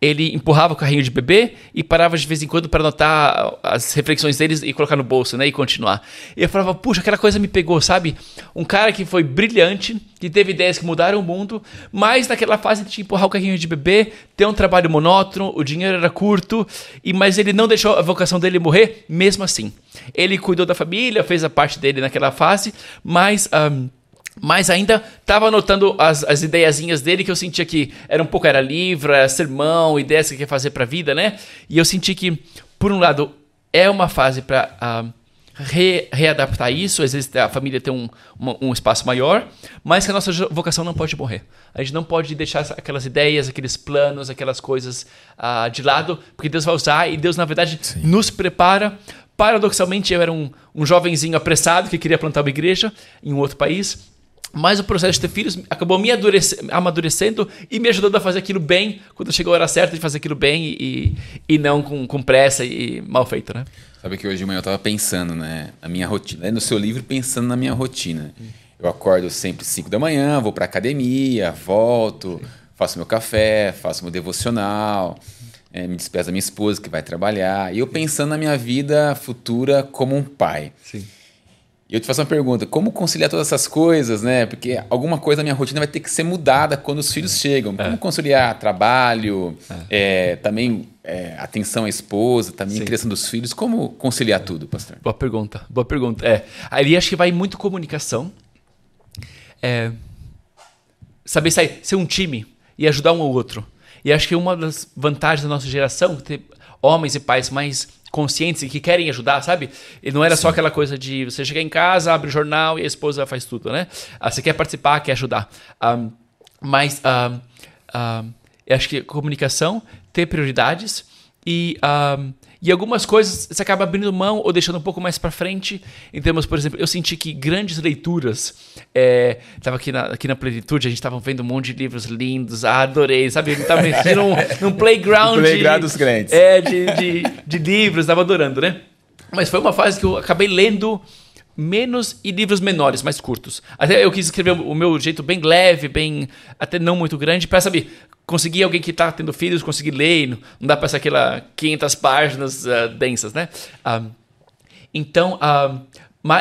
ele empurrava o carrinho de bebê e parava de vez em quando para anotar as reflexões deles e colocar no bolso, né? E continuar. E eu falava, puxa, aquela coisa me pegou, sabe? Um cara que foi brilhante, que teve ideias que mudaram o mundo, mas naquela fase de empurrar o carrinho de bebê, ter um trabalho monótono, o dinheiro era curto, e mas ele não deixou a vocação dele morrer, mesmo assim. Ele cuidou da família, fez a parte dele naquela fase, mas. Um, mas ainda estava anotando as, as ideiazinhas dele que eu sentia que era um pouco era livro, era sermão, ideias que quer fazer para a vida, né? E eu senti que, por um lado, é uma fase para uh, re, readaptar isso, às vezes a família tem um, uma, um espaço maior, mas que a nossa vocação não pode morrer. A gente não pode deixar aquelas ideias, aqueles planos, aquelas coisas uh, de lado, porque Deus vai usar e Deus, na verdade, Sim. nos prepara. Paradoxalmente, eu era um, um jovenzinho apressado que queria plantar uma igreja em um outro país mas o processo de ter filhos acabou me amadurecendo e me ajudando a fazer aquilo bem quando chegou a hora certa de fazer aquilo bem e, e não com, com pressa e mal feito, né? Sabe que hoje de manhã eu estava pensando, né? Na minha rotina, lendo o seu livro pensando na minha rotina. Eu acordo sempre 5 da manhã, vou para academia, volto, faço meu café, faço meu devocional, é, me despeço da minha esposa que vai trabalhar. E eu pensando na minha vida futura como um pai. Sim. E eu te faço uma pergunta: como conciliar todas essas coisas, né? Porque alguma coisa da minha rotina vai ter que ser mudada quando os filhos chegam. Como é. conciliar trabalho, é. É, também é, atenção à esposa, também Sim. criação dos filhos? Como conciliar tudo, pastor? Boa pergunta, boa pergunta. É, ali acho que vai muito comunicação. É, saber sair, ser um time e ajudar um ao outro. E acho que uma das vantagens da nossa geração, ter homens e pais mais conscientes e que querem ajudar, sabe? E não era Sim. só aquela coisa de você chegar em casa, abre o jornal e a esposa faz tudo, né? Ah, você quer participar, quer ajudar. Um, mas um, um, eu acho que comunicação, ter prioridades e, e algumas coisas você acaba abrindo mão ou deixando um pouco mais para frente. Em termos, por exemplo, eu senti que grandes leituras. É, tava aqui na, aqui na Plenitude, a gente tava vendo um monte de livros lindos. Ah, adorei, sabe? Eu tava mexendo num, num playground. playground de, dos crentes. É, de, de, de livros, tava adorando, né? Mas foi uma fase que eu acabei lendo menos e livros menores, mais curtos. Até eu quis escrever o meu jeito bem leve, bem até não muito grande, para saber conseguir alguém que está tendo filhos conseguir ler, não, dá para ser aquela 500 páginas uh, densas, né? Uh, então, uh,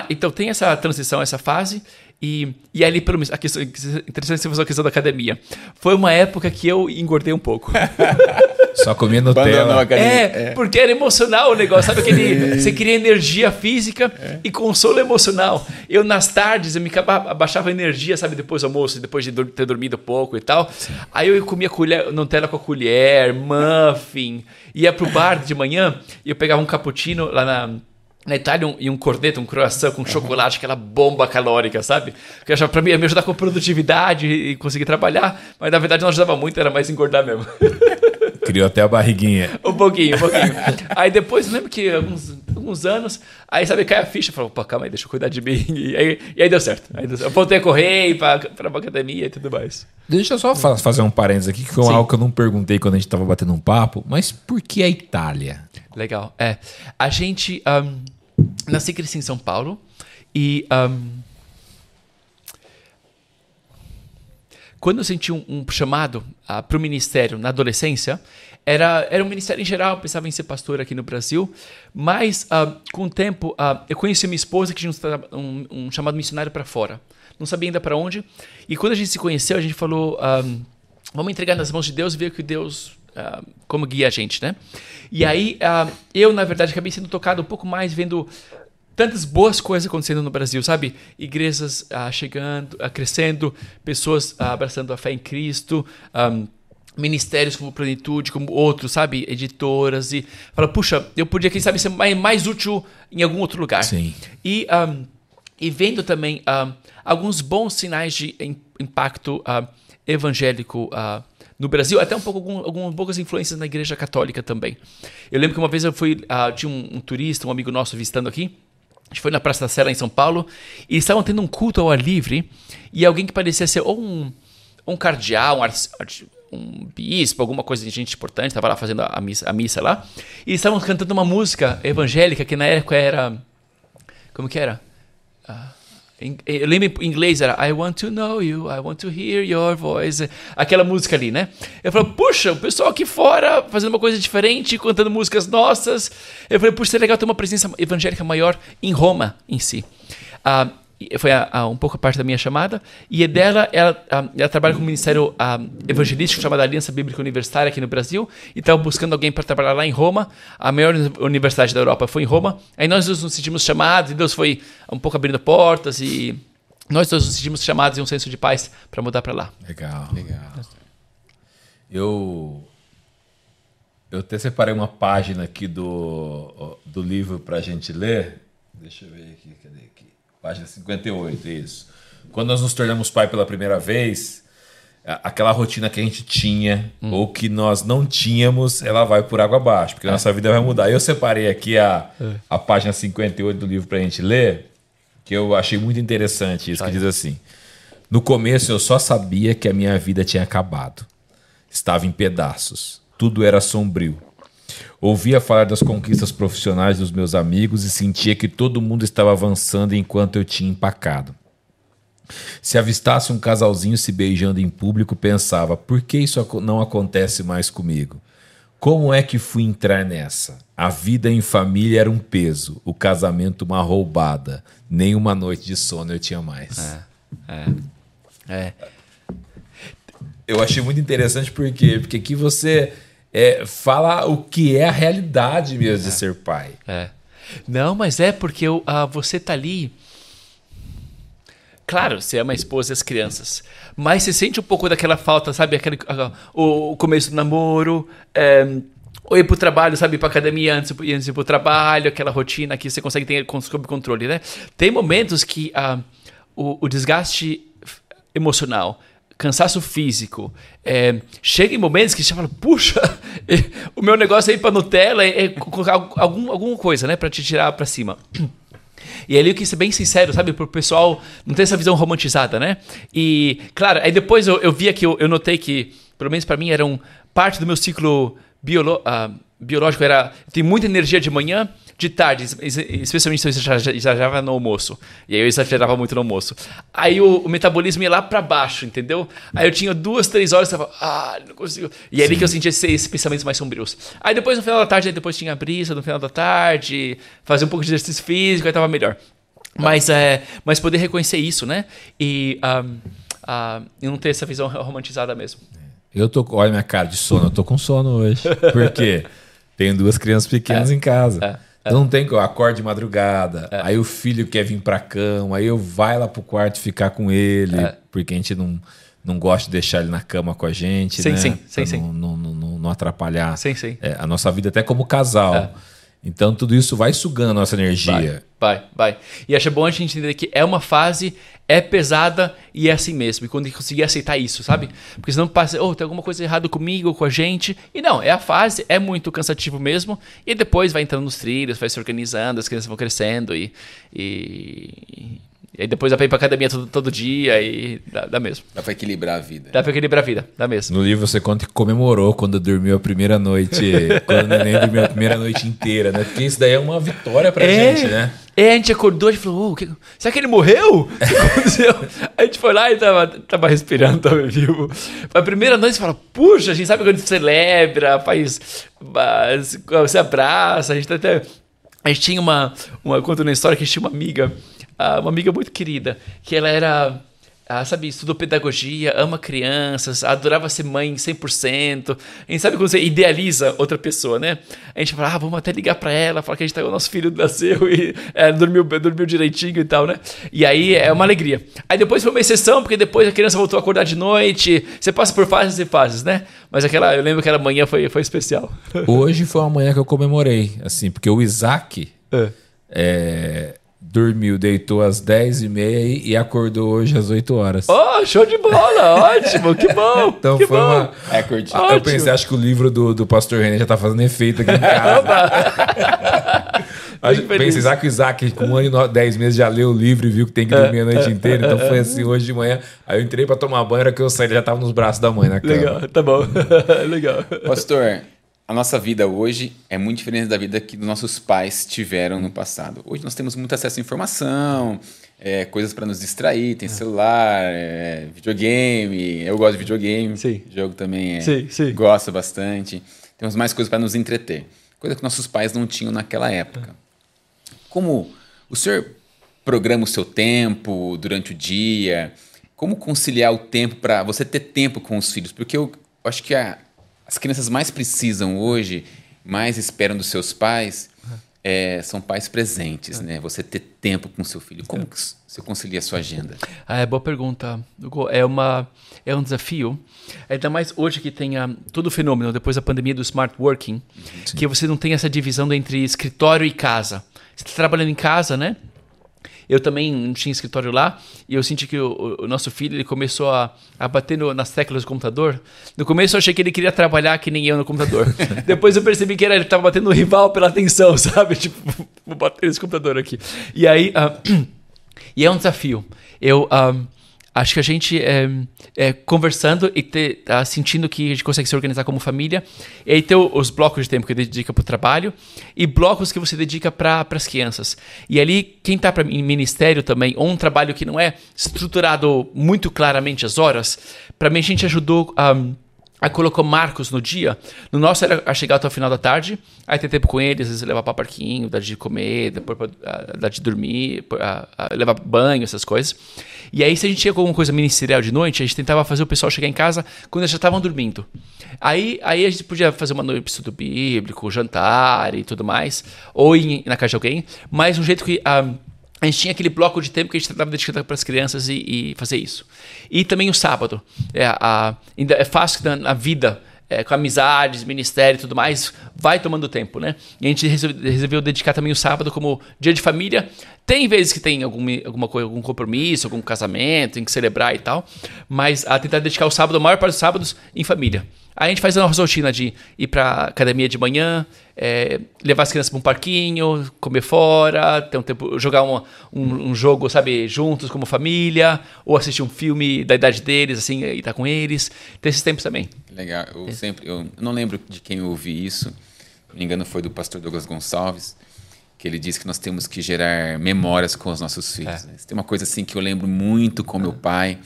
então tem essa transição, essa fase. E, e ali, pelo menos, a questão, interessante você fazer a questão da academia. Foi uma época que eu engordei um pouco. Só comia Nutella. É, é, porque era emocional o negócio, sabe? Aquele, você queria energia física é. e consolo emocional. Eu, nas tardes, eu me abaixava energia, sabe? Depois do almoço, depois de ter dormido pouco e tal. Sim. Aí eu comia colher, Nutella com a colher, muffin. Ia pro bar de manhã e eu pegava um cappuccino lá na na Itália um, e um corneto, um croissant com chocolate, aquela bomba calórica, sabe? Que achava pra mim me ajudar com produtividade e conseguir trabalhar, mas na verdade não ajudava muito, era mais engordar mesmo. Criou até a barriguinha. um pouquinho, um pouquinho. aí depois, lembro que alguns, alguns anos, aí sabe, cai a ficha, falou, opa, calma aí, deixa eu cuidar de mim. E aí, e aí deu certo. Aí deu certo. Eu voltei a correr para pra academia e tudo mais. Deixa eu só fazer um parênteses aqui, que foi Sim. algo que eu não perguntei quando a gente tava batendo um papo, mas por que a Itália? Legal. É, a gente... Um, nasci e cresci em São Paulo e um, quando eu senti um, um chamado uh, para o ministério na adolescência, era, era um ministério em geral, eu pensava em ser pastor aqui no Brasil, mas uh, com o tempo uh, eu conheci minha esposa que tinha um, um chamado missionário para fora. Não sabia ainda para onde. E quando a gente se conheceu, a gente falou: um, vamos entregar nas mãos de Deus e ver o que Deus Uh, como guia a gente, né? E aí, uh, eu, na verdade, acabei sendo tocado um pouco mais vendo tantas boas coisas acontecendo no Brasil, sabe? Igrejas uh, chegando, crescendo, pessoas abraçando a fé em Cristo, um, ministérios como Plenitude, como outros, sabe? Editoras e fala, puxa, eu podia, quem sabe, ser mais, mais útil em algum outro lugar. Sim. E, um, e vendo também alguns bons sinais de impacto evangélico uh, no Brasil, até um pouco algum, algumas poucas influências na Igreja Católica também. Eu lembro que uma vez eu fui, uh, tinha um, um, turista, um amigo nosso visitando aqui, a gente foi na Praça da Sela em São Paulo, e estavam tendo um culto ao ar livre, e alguém que parecia ser ou um, um cardeal, um, um bispo, alguma coisa de gente importante, estava lá fazendo a missa, a missa lá, e estavam cantando uma música evangélica que na época era. Como que era? Uh, eu lembro em inglês era I want to know you, I want to hear your voice. Aquela música ali, né? Eu falei, puxa, o pessoal aqui fora fazendo uma coisa diferente, cantando músicas nossas. Eu falei, puxa, seria legal ter uma presença evangélica maior em Roma em si. Uh, foi a, a, um pouco a parte da minha chamada, e é dela, ela, a, ela trabalha com um ministério evangelístico chamado Aliança Bíblica Universitária aqui no Brasil, e estava buscando alguém para trabalhar lá em Roma, a maior universidade da Europa foi em Roma, aí nós nos sentimos chamados, e Deus foi um pouco abrindo portas, e nós todos nos sentimos chamados em um senso de paz para mudar para lá. Legal. Legal. Eu, eu até separei uma página aqui do, do livro para a gente ler, deixa eu ver aqui, cadê? Página 58, isso. Quando nós nos tornamos pai pela primeira vez, aquela rotina que a gente tinha hum. ou que nós não tínhamos, ela vai por água abaixo, porque é. a nossa vida vai mudar. Eu separei aqui a, é. a página 58 do livro para a gente ler, que eu achei muito interessante isso, que diz assim: No começo eu só sabia que a minha vida tinha acabado. Estava em pedaços. Tudo era sombrio. Ouvia falar das conquistas profissionais dos meus amigos e sentia que todo mundo estava avançando enquanto eu tinha empacado. Se avistasse um casalzinho se beijando em público, pensava: por que isso não acontece mais comigo? Como é que fui entrar nessa? A vida em família era um peso, o casamento uma roubada. Nem uma noite de sono eu tinha mais. É, é, é. Eu achei muito interessante porque porque aqui você é, fala o que é a realidade mesmo de é. ser pai. É. Não, mas é porque uh, você tá ali. Claro, você ama a esposa e as crianças. Mas você sente um pouco daquela falta, sabe? Aquele, uh, o, começo do namoro. É, ou ir pro trabalho, sabe? Ir pra academia antes, antes de ir pro trabalho, aquela rotina que você consegue ter sob controle, né? Tem momentos que uh, o, o desgaste emocional cansaço físico, é, chega em momentos que você fala, puxa, o meu negócio é ir para Nutella, é, é algum, alguma coisa, né, para te tirar para cima. E ali eu quis ser bem sincero, sabe? Para o pessoal não ter essa visão romantizada, né? E, claro, aí depois eu, eu via que eu, eu notei que, pelo menos para mim, eram parte do meu ciclo biolo, uh, biológico. Era, tem muita energia de manhã, de tarde, especialmente se eu exagerava no almoço. E aí eu exagerava muito no almoço. Aí o, o metabolismo ia lá para baixo, entendeu? Aí eu tinha duas, três horas tava, ah, não consigo. E é ali que eu sentia esses, esses, pensamentos mais sombrios. Aí depois, no final da tarde, depois tinha a brisa, no final da tarde, fazer um pouco de exercício físico, aí tava melhor. Mas, é, mas poder reconhecer isso, né? E, um, uh, não ter essa visão romantizada mesmo. Eu tô, olha minha cara de sono, eu tô com sono hoje. Por quê? Tenho duas crianças pequenas é, em casa. É. É. Não tem que eu acorde de madrugada, é. aí o filho quer vir pra cama, aí eu vai lá pro quarto ficar com ele, é. porque a gente não, não gosta de deixar ele na cama com a gente, sim, né? Sim, sim, sim. Não, não, não, não atrapalhar sim, sim. É, a nossa vida até como casal. É. Então tudo isso vai sugando a nossa energia. Vai, vai, vai. E acho bom a gente entender que é uma fase, é pesada e é assim mesmo. E quando a gente conseguir aceitar isso, sabe? Porque senão passa, oh, tem alguma coisa errada comigo, com a gente. E não, é a fase, é muito cansativo mesmo. E depois vai entrando nos trilhos, vai se organizando, as crianças vão crescendo e, e e aí depois dá pra ir pra academia todo, todo dia e dá, dá, mesmo. Dá pra equilibrar a vida. Dá pra equilibrar a vida, dá mesmo. No livro você conta que comemorou quando dormiu a primeira noite, quando o neném dormiu a primeira noite inteira, né? Porque isso daí é uma vitória pra é, gente, né? É, a gente acordou e falou, oh, que... será que ele morreu? O que aconteceu? a gente foi lá e tava, tava respirando, tava vivo. A primeira noite você fala, puxa, a gente sabe quando a gente celebra, faz, se abraça, a gente até... A gente tinha uma, uma conta na história que a gente tinha uma amiga uma amiga muito querida, que ela era, ah, sabe, estudou pedagogia, ama crianças, adorava ser mãe 100%. A gente sabe quando você idealiza outra pessoa, né? A gente fala, ah, vamos até ligar para ela, falar que a gente tá, o nosso filho nasceu e é, dormiu, dormiu direitinho e tal, né? E aí é uma alegria. Aí depois foi uma exceção, porque depois a criança voltou a acordar de noite. Você passa por fases e fases, né? Mas aquela, eu lembro que aquela manhã foi, foi especial. Hoje foi uma manhã que eu comemorei, assim, porque o Isaac. É. É, dormiu, deitou às 10 e meia e acordou hoje às 8 horas. Oh, show de bola! Ótimo, que bom! Então que foi bom. uma. É. Eu pensei, acho que o livro do, do Pastor René já tá fazendo efeito aqui em casa. Pensei, Isaac, Isaac, com um ano e 10 meses já leu o livro e viu que tem que dormir a noite inteira. Então foi assim hoje de manhã. Aí eu entrei pra tomar banho, era que eu saí, ele já tava nos braços da mãe na cama. Legal, tá bom. Legal. Pastor, a nossa vida hoje é muito diferente da vida que nossos pais tiveram no passado. Hoje nós temos muito acesso à informação, é, coisas para nos distrair, tem celular, é, videogame. Eu gosto de videogame, sim. jogo também é, sim, sim. gosto bastante. Temos mais coisas para nos entreter, coisa que nossos pais não tinham naquela época. Como o senhor programa o seu tempo durante o dia? Como conciliar o tempo para você ter tempo com os filhos? Porque eu acho que a as crianças mais precisam hoje, mais esperam dos seus pais, é, são pais presentes, né? Você ter tempo com seu filho. Como que você concilia a sua agenda? Ah, é boa pergunta. É, uma, é um desafio. Ainda mais hoje que tem a, todo o fenômeno, depois da pandemia do smart working, uhum. que você não tem essa divisão entre escritório e casa. Você está trabalhando em casa, né? Eu também não tinha escritório lá e eu senti que o, o nosso filho ele começou a, a bater no, nas teclas do computador. No começo eu achei que ele queria trabalhar que nem eu no computador. Depois eu percebi que era, ele estava batendo no rival pela atenção, sabe? Tipo, vou bater nesse computador aqui. E aí. Uh, e é um desafio. Eu. Uh, acho que a gente é, é, conversando e ter, tá sentindo que a gente consegue se organizar como família, e aí ter os blocos de tempo que dedica para o trabalho e blocos que você dedica para as crianças. E ali, quem está para ministério também, ou um trabalho que não é estruturado muito claramente as horas, para mim a gente ajudou a. Um, Aí colocou marcos no dia. No nosso era chegar até o final da tarde. Aí tem tempo com eles, às vezes levar para parquinho, dar de comer, uh, dar de dormir, uh, uh, levar banho, essas coisas. E aí, se a gente tinha alguma coisa ministerial de noite, a gente tentava fazer o pessoal chegar em casa quando eles já estavam dormindo. Aí, aí a gente podia fazer uma noite estudo bíblico, jantar e tudo mais, ou ir na casa de alguém, mas um jeito que a gente tinha aquele bloco de tempo que a gente tentava dedicar para as crianças e, e, fazer isso. E também o sábado. É, a, é fácil na, na vida é, com amizades, ministério e tudo mais, vai tomando tempo, né? E a gente resolveu dedicar também o sábado como dia de família. Tem vezes que tem algum, alguma coisa, algum compromisso, algum casamento, tem que celebrar e tal, mas a tentar dedicar o sábado, a maior parte dos sábados, em família. Aí a gente faz a nossa rotina de ir pra academia de manhã, é, levar as crianças para um parquinho, comer fora, ter um tempo, jogar um, um, jogo, sabe, juntos como família, ou assistir um filme da idade deles, assim, e estar tá com eles. Tem esses tempos também. Legal. Eu sempre, eu não lembro de quem eu ouvi isso. Não me engano, foi do pastor Douglas Gonçalves que ele disse que nós temos que gerar memórias com os nossos filhos. É. Né? Tem uma coisa assim que eu lembro muito com meu pai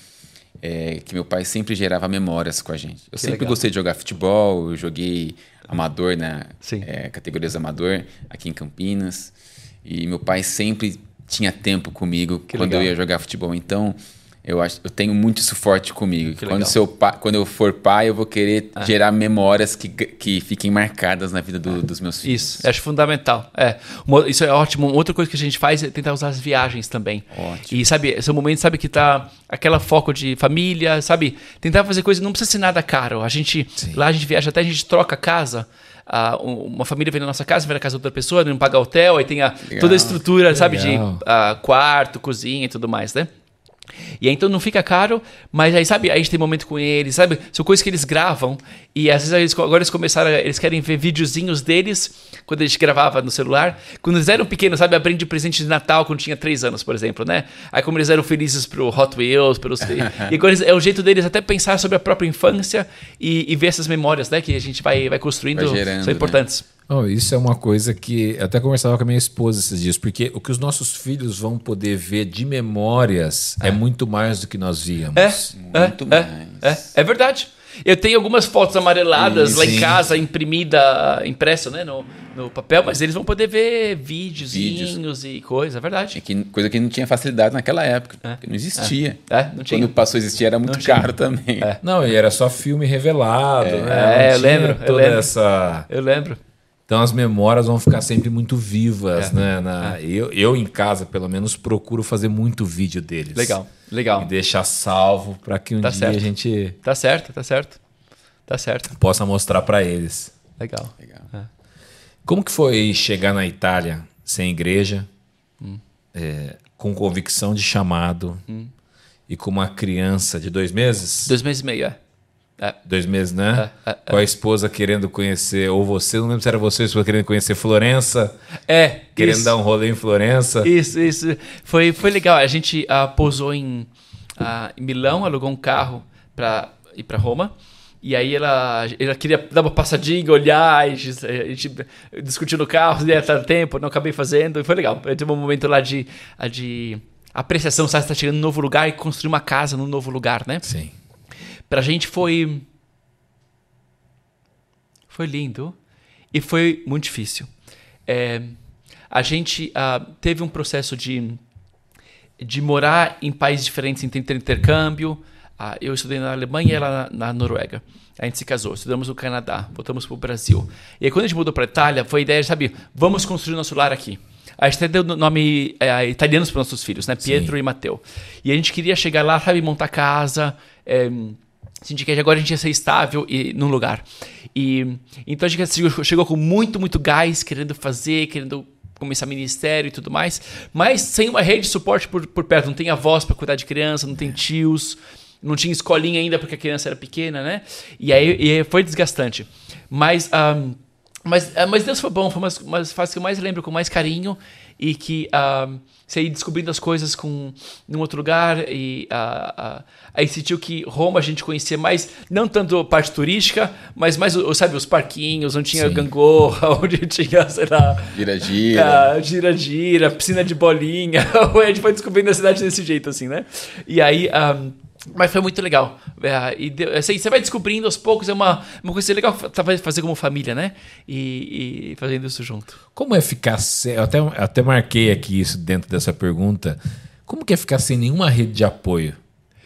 é, que meu pai sempre gerava memórias com a gente. Eu que sempre legal. gostei de jogar futebol, eu joguei amador na é, categorias amador aqui em Campinas. E meu pai sempre tinha tempo comigo que quando legal. eu ia jogar futebol. Então, eu acho, eu tenho muito isso forte comigo. Que quando, seu quando eu for pai, eu vou querer ah. gerar memórias que, que fiquem marcadas na vida do, dos meus filhos. Isso, acho fundamental. É, isso é ótimo. Outra coisa que a gente faz é tentar usar as viagens também. Ótimo. E sabe, esse é o momento, sabe, que tá aquela foco de família, sabe? Tentar fazer coisas, não precisa ser nada caro. A gente, Sim. lá a gente viaja, até a gente troca casa. Uh, uma família vem na nossa casa, vem na casa de outra pessoa, não paga hotel, aí tem a, toda a estrutura, Legal. sabe, de uh, quarto, cozinha e tudo mais, né? E aí, então não fica caro, mas aí, sabe, a gente tem momento com eles, sabe? São coisas que eles gravam. E às vezes eles, agora eles começaram, eles querem ver videozinhos deles, quando a gente gravava no celular. Quando eles eram pequenos, sabe? De presente de Natal quando tinha 3 anos, por exemplo, né? Aí como eles eram felizes pro Hot Wheels, pelos... e agora é o jeito deles até pensar sobre a própria infância e, e ver essas memórias, né? Que a gente vai, vai construindo, vai gerando, são né? importantes. Né? Oh, isso é uma coisa que eu até conversava com a minha esposa esses dias, porque o que os nossos filhos vão poder ver de memórias é, é muito mais do que nós víamos. É, muito é, mais. É, é, verdade. Eu tenho algumas fotos amareladas sim, lá sim. em casa, imprimida, impressa né, no, no papel, mas eles vão poder ver videozinhos Vídeos. e coisa, é verdade. É que, coisa que não tinha facilidade naquela época, é. não existia. É. é. não tinha. Quando passou a existir era muito caro também. Não, e era só filme revelado, é. né? É, eu lembro. Toda eu lembro. essa... Eu lembro. Então as memórias vão ficar sempre muito vivas, é, né? Na, é. eu, eu em casa, pelo menos, procuro fazer muito vídeo deles. Legal, legal. E deixar salvo para que um tá dia certo. a gente. Tá certo, tá certo. Tá certo. Possa mostrar para eles. Legal. legal. É. Como que foi chegar na Itália sem igreja, hum. é, com convicção de chamado hum. e com uma criança de dois meses? Dois meses e meio, é. É. Dois meses, né? É, é, Com a esposa querendo conhecer, ou você, não lembro se era você, a esposa querendo conhecer Florença. É. Querendo isso. dar um rolê em Florença. Isso, isso. Foi, foi legal. A gente uh, pousou em, uh, em Milão, alugou um carro para ir para Roma. E aí ela, ela queria dar uma passadinha, olhar, a gente, a gente discutiu no carro, ia estar tempo, não acabei fazendo, e foi legal. Teve um momento lá de, de apreciação, sabe, você está chegando num novo lugar e construir uma casa num novo lugar, né? Sim. Pra gente foi. Foi lindo e foi muito difícil. É, a gente uh, teve um processo de, de morar em países diferentes, em ter intercâmbio. Uh, eu estudei na Alemanha e ela na, na, Noruega. A gente se casou, estudamos no Canadá, voltamos para o Brasil. E aí, quando a gente mudou para Itália, foi a ideia, sabe, vamos construir nosso lar aqui. A gente até deu nome é, italianos para nossos filhos, né? Pietro Sim. e Matteo. E a gente queria chegar lá, sabe, montar casa. É, Senti que agora a gente ia ser estável e, num lugar. E então a gente chegou com muito, muito gás, querendo fazer, querendo começar ministério e tudo mais, mas sem uma rede de suporte por, por perto. Não tem avós para cuidar de criança, não tem tios, não tinha escolinha ainda porque a criança era pequena, né? E aí, e aí foi desgastante. Mas, um, mas, ah, mas Deus foi bom, foi uma das fases que eu mais lembro com mais carinho e que uh, você ir descobrindo as coisas com num outro lugar e uh, uh, aí sentiu que Roma a gente conhecia mais não tanto a parte turística mas mais sabe os parquinhos onde tinha Sim. gangorra onde tinha sei lá gira gira uh, gira gira piscina de bolinha a gente foi descobrindo a cidade desse jeito assim né e aí um, mas foi muito legal. É, e deu, assim, você vai descobrindo aos poucos, é uma, uma coisa legal fazer como família, né? E, e fazendo isso junto. Como é ficar sem. Eu até, eu até marquei aqui isso dentro dessa pergunta. Como que é ficar sem nenhuma rede de apoio?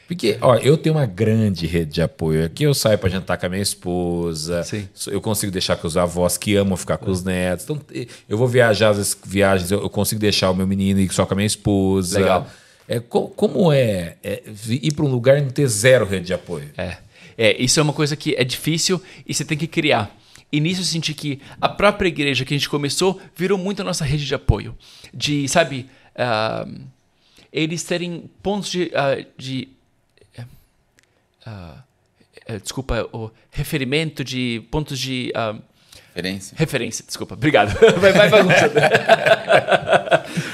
Porque, ó, eu tenho uma grande rede de apoio. Aqui eu saio para jantar com a minha esposa. Sim. Eu consigo deixar com os avós que amam ficar com os netos. Então, eu vou viajar, às viagens, eu consigo deixar o meu menino ir só com a minha esposa. Legal. É, como é, é ir para um lugar e não ter zero rede de apoio? É. É, isso é uma coisa que é difícil e você tem que criar. E nisso eu senti que a própria igreja que a gente começou virou muito a nossa rede de apoio. De, sabe, uh, eles terem pontos de. Uh, de uh, desculpa, o referimento de pontos de. referência. Referência, desculpa, obrigado. vai, vai bagunçando.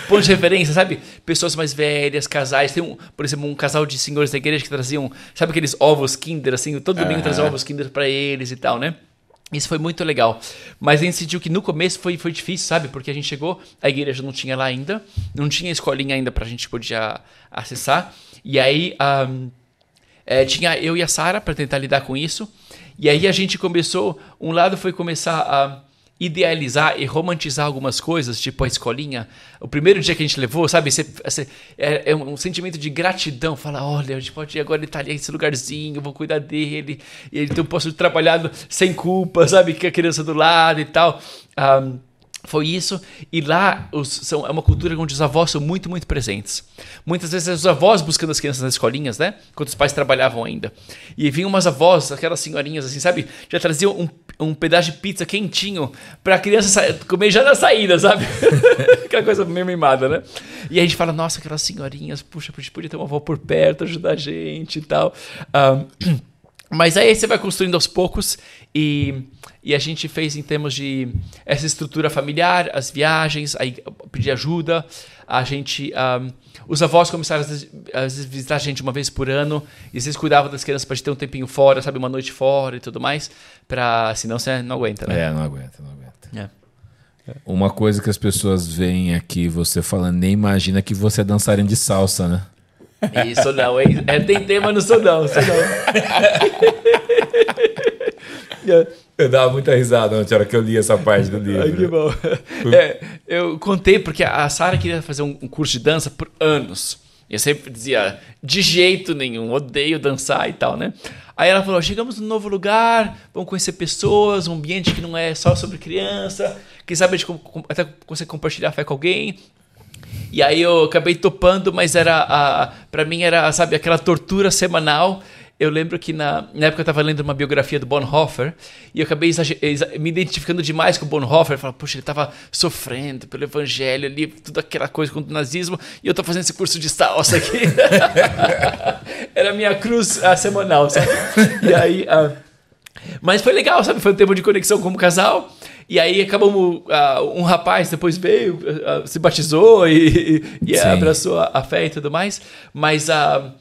pontos de referência, sabe? Pessoas mais velhas, casais. Tem, um, por exemplo, um casal de senhores da igreja que traziam, sabe aqueles ovos Kinder, assim? Todo domingo uhum. trazia ovos Kinder para eles e tal, né? Isso foi muito legal. Mas a gente sentiu que no começo foi, foi difícil, sabe? Porque a gente chegou, a igreja não tinha lá ainda, não tinha escolinha ainda pra gente poder acessar. E aí um, é, tinha eu e a Sara para tentar lidar com isso. E aí a gente começou, um lado foi começar a idealizar e romantizar algumas coisas, tipo a escolinha. O primeiro dia que a gente levou, sabe? É, é, um sentimento de gratidão. Fala, olha, a gente pode ir agora ele tá ali nesse lugarzinho, vou cuidar dele. E então eu posso trabalhar sem culpa, sabe? Com a criança do lado e tal. Um, foi isso. E lá os, são, é uma cultura onde os avós são muito, muito presentes. Muitas vezes os avós buscando as crianças nas escolinhas, né? Quando os pais trabalhavam ainda. E vinham umas avós, aquelas senhorinhas assim, sabe? Já traziam um, um pedaço de pizza quentinho pra criança comer já na saída, sabe? Aquela coisa meio mimada, né? E a gente fala, nossa, aquelas senhorinhas, puxa, a gente podia ter uma avó por perto, ajudar a gente e tal. Um, mas aí você vai construindo aos poucos e, e a gente fez em termos de essa estrutura familiar, as viagens, aí pedir ajuda, a gente... Um, os avós começaram a visitar a gente uma vez por ano e vocês cuidavam das crianças para ter um tempinho fora, sabe, uma noite fora e tudo mais, para senão você não aguenta, né? É, não aguenta, não aguenta. É. Uma coisa que as pessoas veem aqui, você falando, nem imagina que você é dançarino de salsa, né? Isso não, hein? É, tem tema no sou não, sou não. Eu dava muita risada na hora que eu li essa parte do livro. Ai, que bom. É, eu contei porque a Sara queria fazer um curso de dança por anos. Eu sempre dizia, de jeito nenhum, odeio dançar e tal, né? Aí ela falou: chegamos num novo lugar, vamos conhecer pessoas, um ambiente que não é só sobre criança, quem sabe a gente até consegue compartilhar fé com alguém. E aí eu acabei topando, mas era a, para mim era, sabe, aquela tortura semanal. Eu lembro que na, na época eu estava lendo uma biografia do Bonhoeffer e eu acabei me identificando demais com o Bonhoeffer. Eu falava, puxa, ele estava sofrendo pelo evangelho ali, toda aquela coisa contra o nazismo, e eu estou fazendo esse curso de salsa aqui. Era a minha cruz a semanal, sabe? E aí. Uh, mas foi legal, sabe? Foi um tempo de conexão como casal. E aí acabamos. Uh, um rapaz depois veio, uh, se batizou e, e abraçou a, a, fé e tudo mais. Mas uh,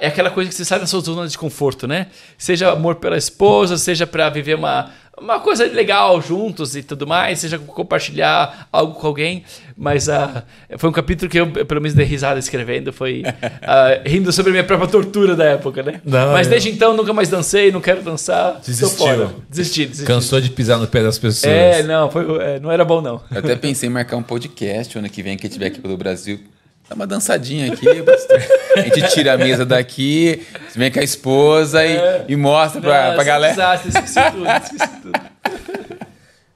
é aquela coisa que você sai da sua zona de conforto, né? Seja amor pela esposa, seja para viver uma, uma coisa legal juntos e tudo mais, seja compartilhar algo com alguém. Mas uh, foi um capítulo que eu, pelo menos, dei risada escrevendo. Foi uh, rindo sobre a minha própria tortura da época, né? Não, Mas desde então nunca mais dancei, não quero dançar. Desistiu. Desisti, desisti. Cansou de pisar no pé das pessoas. É, não, foi, é, não era bom, não. Eu até pensei em marcar um podcast ano que vem, que tiver aqui pelo Brasil. Dá uma dançadinha aqui, a gente tira a mesa daqui, vem com a esposa é, e, e, mostra pra, não, pra galera. Desastre, esqueci tudo, esqueci tudo.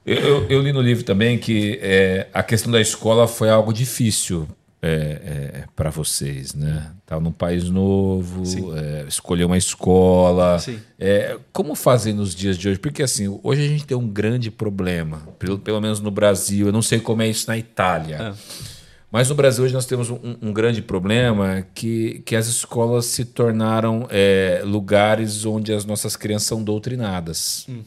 Eu, eu, eu, li no livro também que é, a questão da escola foi algo difícil é, é, para vocês, né? Estava num país novo, é, escolher uma escola. É, como fazer nos dias de hoje? Porque assim, hoje a gente tem um grande problema, pelo, pelo menos no Brasil. Eu não sei como é isso na Itália. É. Mas no Brasil hoje nós temos um, um, grande problema que, que as escolas se tornaram é, lugares onde as nossas crianças são doutrinadas. Hum.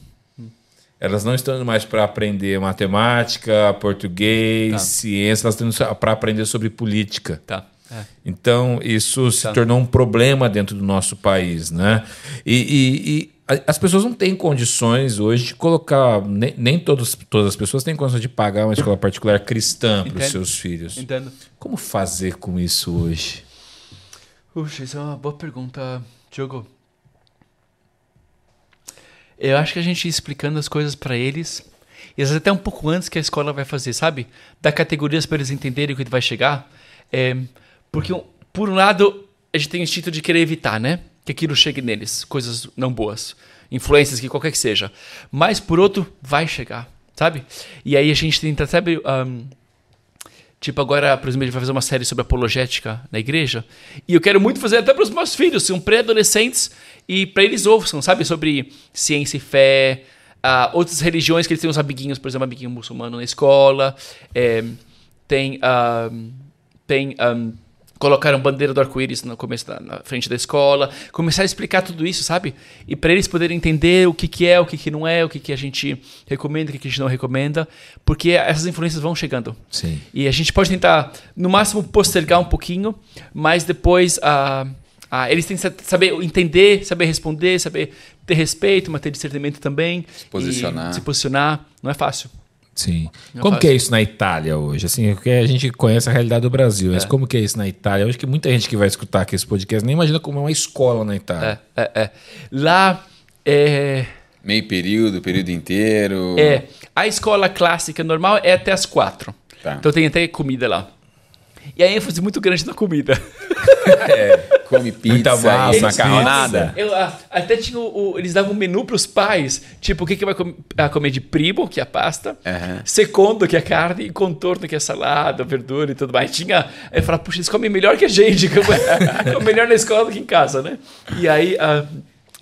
Elas não estão mais para aprender matemática, português, tá. ciência, elas estão para aprender sobre política. Tá. É. Então, isso tá. se tornou um problema dentro do nosso país. Né? E, e, e, as pessoas não têm condições hoje de colocar. Nem, nem todos, todas as pessoas têm condições de pagar uma escola particular cristã para os seus filhos. Entendo. Como fazer com isso hoje? Puxa, isso é uma boa pergunta, Diogo. Eu acho que a gente explicando as coisas para eles, e às vezes até um pouco antes que a escola vai fazer, sabe? Dar categorias para eles entenderem o que vai chegar. É, porque, por um lado, a gente tem o instinto de querer evitar, né? Que aquilo chegue neles, coisas não boas, influências que qualquer que seja. Mas, por outro, vai chegar, sabe? E aí a gente tenta, sabe, um, Tipo, agora, por exemplo, a gente vai fazer uma série sobre apologética na igreja. E eu quero muito fazer até para os meus filhos, são pré-adolescentes, e para eles ouçam, sabe? Sobre ciência e fé, uh, outras religiões que eles têm uns amiguinhos, por exemplo, amiguinho muçulmano na escola. É, tem. Tem um, colocaram bandeira do arco-íris no começo da, na frente da escola, começar a explicar tudo isso, sabe? E para eles poderem entender o que, que é, o que, que não é, o que, que a gente recomenda, o que, que a gente não recomenda, porque essas influências vão chegando. Sim. E a gente pode tentar, no máximo, postergar um pouquinho, mas depois uh, uh, eles têm que saber entender, saber responder, saber ter respeito, mas ter discernimento também. Se posicionar. se posicionar. Não é fácil. Sim. Não como que é isso na Itália hoje? Assim, porque a gente conhece a realidade do Brasil, mas é. como que é isso na Itália? Eu acho que muita gente que vai escutar aqui esse podcast nem imagina como é uma escola na Itália. É, é, é. Lá é... Meio período, período inteiro. É. A escola clássica normal é até as quatro. Tá. Então tem até comida lá. E a ênfase muito grande na comida. É, come pizza, Muita massa, macarronada. Eu, até tinha o, o, eles davam um menu para os pais, tipo, o que, que vai com, a comer de primo, que é a pasta, uhum. secondo, que é carne, e contorno, que é salada, verdura e tudo mais. Tinha, eu falava, puxa, eles comem melhor que a gente, comem melhor na escola do que em casa, né? E aí, uh,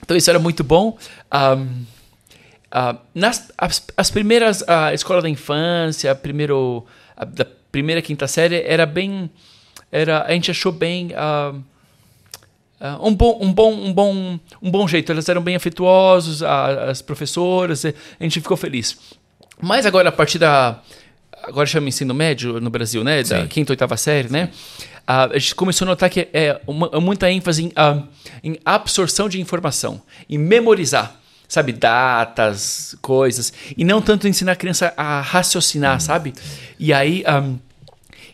então isso era muito bom. Um, uh, nas as, as primeiras, a escola da infância, primeiro, a, da primeira quinta série, era bem era, a gente achou bem uh, uh, um, bom, um, bom, um, bom, um bom jeito. Elas eram bem afetuosos, a, as professoras, a gente ficou feliz. Mas agora, a partir da. Agora chama ensino médio no Brasil, né? Da Sim. quinta, oitava série, né? Uh, a gente começou a notar que é uma, muita ênfase em, em absorção de informação, em memorizar sabe, datas, coisas, e não tanto ensinar a criança a raciocinar, hum. sabe? E aí, um,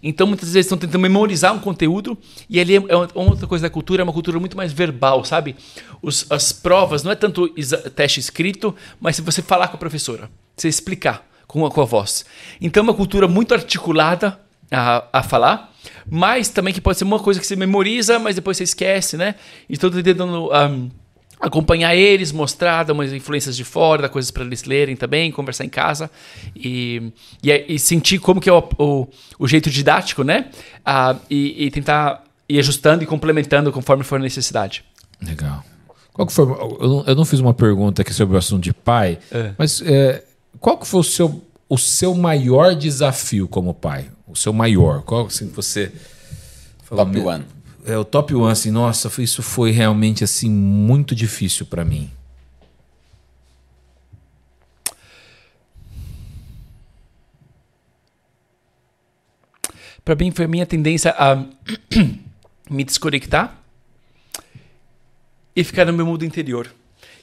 então, muitas vezes estão tentando memorizar um conteúdo e ali é, é uma outra coisa da cultura, é uma cultura muito mais verbal, sabe? Os, as provas não é tanto teste escrito, mas se você falar com a professora, você explicar com a, com a voz. Então, é uma cultura muito articulada a, a falar, mas também que pode ser uma coisa que você memoriza, mas depois você esquece, né? Então, tentando. Um, acompanhar eles, mostrar, dar umas influências de fora, dar coisas para eles lerem também, conversar em casa e, e, e sentir como que é o, o, o jeito didático, né? Ah, e, e, tentar ir ajustando e complementando conforme for a necessidade. Legal. Qual que foi? Eu não, eu não fiz uma pergunta aqui sobre o assunto de pai, é. mas é, qual que foi o seu, o seu maior desafio como pai? O seu maior? Qual assim, você? Top one é, o top one, assim, nossa, isso foi realmente assim muito difícil para mim. Para mim foi a minha tendência a me desconectar e ficar no meu mundo interior.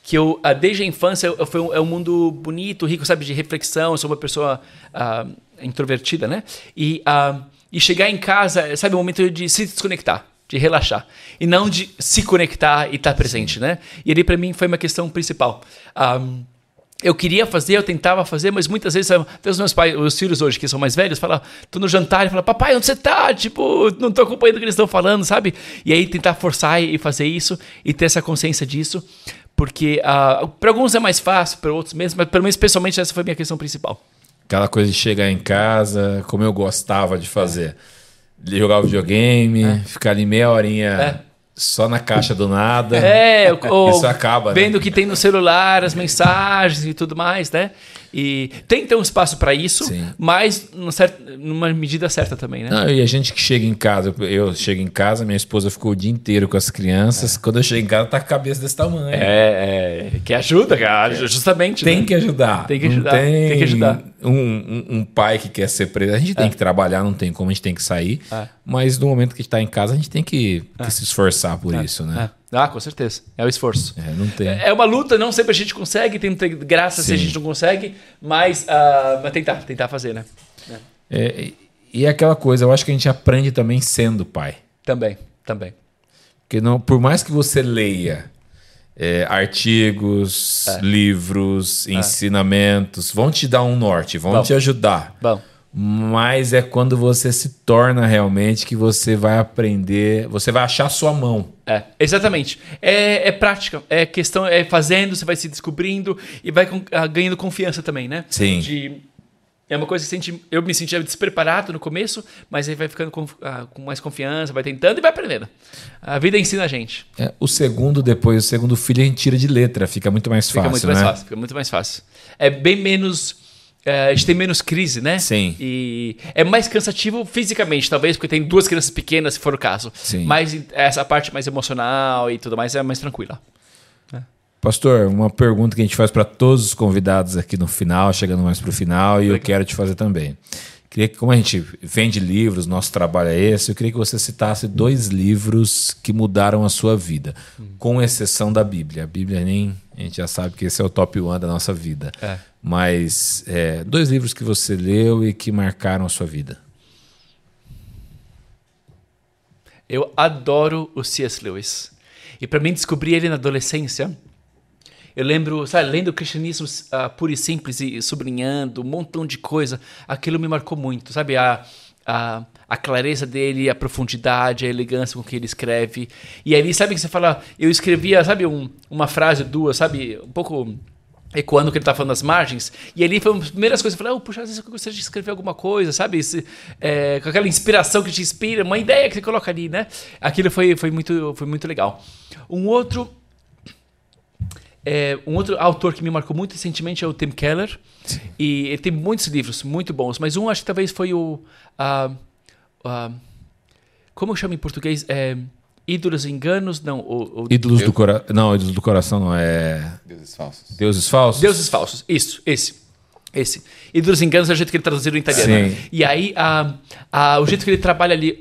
Que eu, desde a infância, eu, foi um, é um mundo bonito, rico, sabe, de reflexão. Eu sou uma pessoa uh, introvertida, né? E, uh, e chegar em casa, sabe, o momento de se desconectar de relaxar e não de se conectar e estar tá presente, né? E ali para mim foi uma questão principal. Um, eu queria fazer, eu tentava fazer, mas muitas vezes até os meus pais, os filhos hoje que são mais velhos, falam, tô no jantar e falam, papai, onde você tá? Tipo, não tô acompanhando o que eles estão falando, sabe? E aí tentar forçar e fazer isso e ter essa consciência disso, porque uh, para alguns é mais fácil, para outros mesmo, mas pelo menos pessoalmente essa foi a minha questão principal. Aquela coisa de chegar em casa, como eu gostava de fazer jogar o videogame, é. ficar ali meia horinha é. só na caixa do nada. É, isso acaba. Né? Vendo o que tem no celular, as mensagens e tudo mais, né? E tem que ter um espaço para isso, Sim. mas numa, certa, numa medida certa também, né? Não, e a gente que chega em casa, eu chego em casa, minha esposa ficou o dia inteiro com as crianças. É. Quando eu chego em casa, tá com a cabeça desse tamanho. É, é que ajuda, cara, justamente. Tem né? que ajudar. Tem que ajudar. Tem, tem que ajudar. Um, um, um, pai que quer ser preso, a gente tem é. que trabalhar, não tem como, a gente tem que sair. É. Mas no momento que está em casa, a gente tem que, que é. se esforçar por isso, né? Ah, com certeza. É o esforço. É, não tem. É uma luta, não sempre a gente consegue, tem graça Sim. se a gente não consegue, mas, uh, mas tentar, tentar fazer, né? É. é. e é aquela coisa, eu acho que a gente aprende também sendo pai. Também, também. Porque não, por mais que você leia é, artigos, é. livros, é. ensinamentos, vão te dar um norte, vão Bom. te ajudar. Bom mas é quando você se torna realmente que você vai aprender, você vai achar sua mão. É, exatamente. É, é prática, é questão, é fazendo, você vai se descobrindo e vai ah, ganhando confiança também, né? Sim. De, é uma coisa que senti, eu me sentia despreparado no começo, mas aí vai ficando com, ah, com, mais confiança, vai tentando e vai aprendendo. A vida ensina a gente. É, o segundo, depois, o segundo filho a gente tira de letra, fica muito mais fica fácil. Muito né? mais fácil, fica muito mais fácil. É bem menos. É, a gente tem menos crise, né? Sim. E é mais cansativo fisicamente, talvez, porque tem duas crianças pequenas, se for o caso. Sim. Mas essa parte mais emocional e tudo mais é mais tranquila. Pastor, uma pergunta que a gente faz para todos os convidados aqui no final, chegando mais para o final, e eu quero te fazer também. Queria que, como a gente vende livros, nosso trabalho é esse, eu queria que você citasse dois livros que mudaram a sua vida, com exceção da Bíblia. A Bíblia nem. A gente já sabe que esse é o top one da nossa vida. É. Mas é, dois livros que você leu e que marcaram a sua vida. Eu adoro o C.S. Lewis. E para mim, descobrir ele na adolescência eu lembro, sabe, lendo o cristianismo uh, puro e simples e sublinhando um montão de coisa, aquilo me marcou muito, sabe? A, a, a clareza dele, a profundidade, a elegância com que ele escreve. E ali, sabe que você fala, eu escrevia, sabe, um, uma frase, duas, sabe, um pouco ecoando o que ele tá falando nas margens, e ali foi uma das primeiras coisas, eu falei, oh, puxa, às vezes eu gostaria de escrever alguma coisa, sabe, Esse, é, com aquela inspiração que te inspira, uma ideia que você coloca ali, né, aquilo foi, foi, muito, foi muito legal. Um outro é, um outro autor que me marcou muito recentemente é o Tim Keller. Sim. E ele tem muitos livros muito bons, mas um acho que talvez foi o. Uh, uh, como chama em português? É, ídolos e enganos? Não. O, o ídolos Deus. do coração. Não, ídolos do coração não é. Deuses falsos. Deuses falsos? Deuses falsos. Isso, esse. Esse. Ídolos e enganos é o jeito que ele traduziu no italiano. Sim. E aí, uh, o jeito que ele trabalha ali.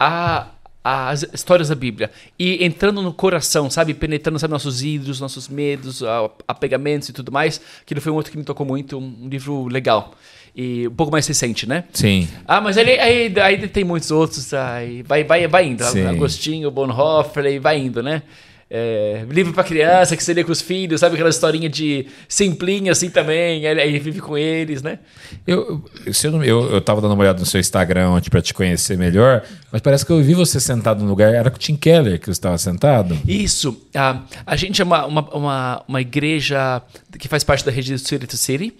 a as histórias da Bíblia e entrando no coração, sabe? Penetrando sabe, nossos ídolos, nossos medos, apegamentos e tudo mais. Aquilo foi um outro que me tocou muito, um livro legal. E um pouco mais recente, né? Sim. Ah, mas ele, aí, aí tem muitos outros, aí vai, vai, vai indo. Sim. Agostinho, Bonhoeffer, aí vai indo, né? É, livro para criança que você lê com os filhos, sabe aquela historinha de simplinha assim também, aí vive com eles, né? Eu, eu, eu, eu tava dando uma olhada no seu Instagram ontem para te conhecer melhor, mas parece que eu vi você sentado no lugar, era com o Tim Keller que você estava sentado? Isso, a, a gente é uma, uma, uma, uma igreja que faz parte da rede do City to City,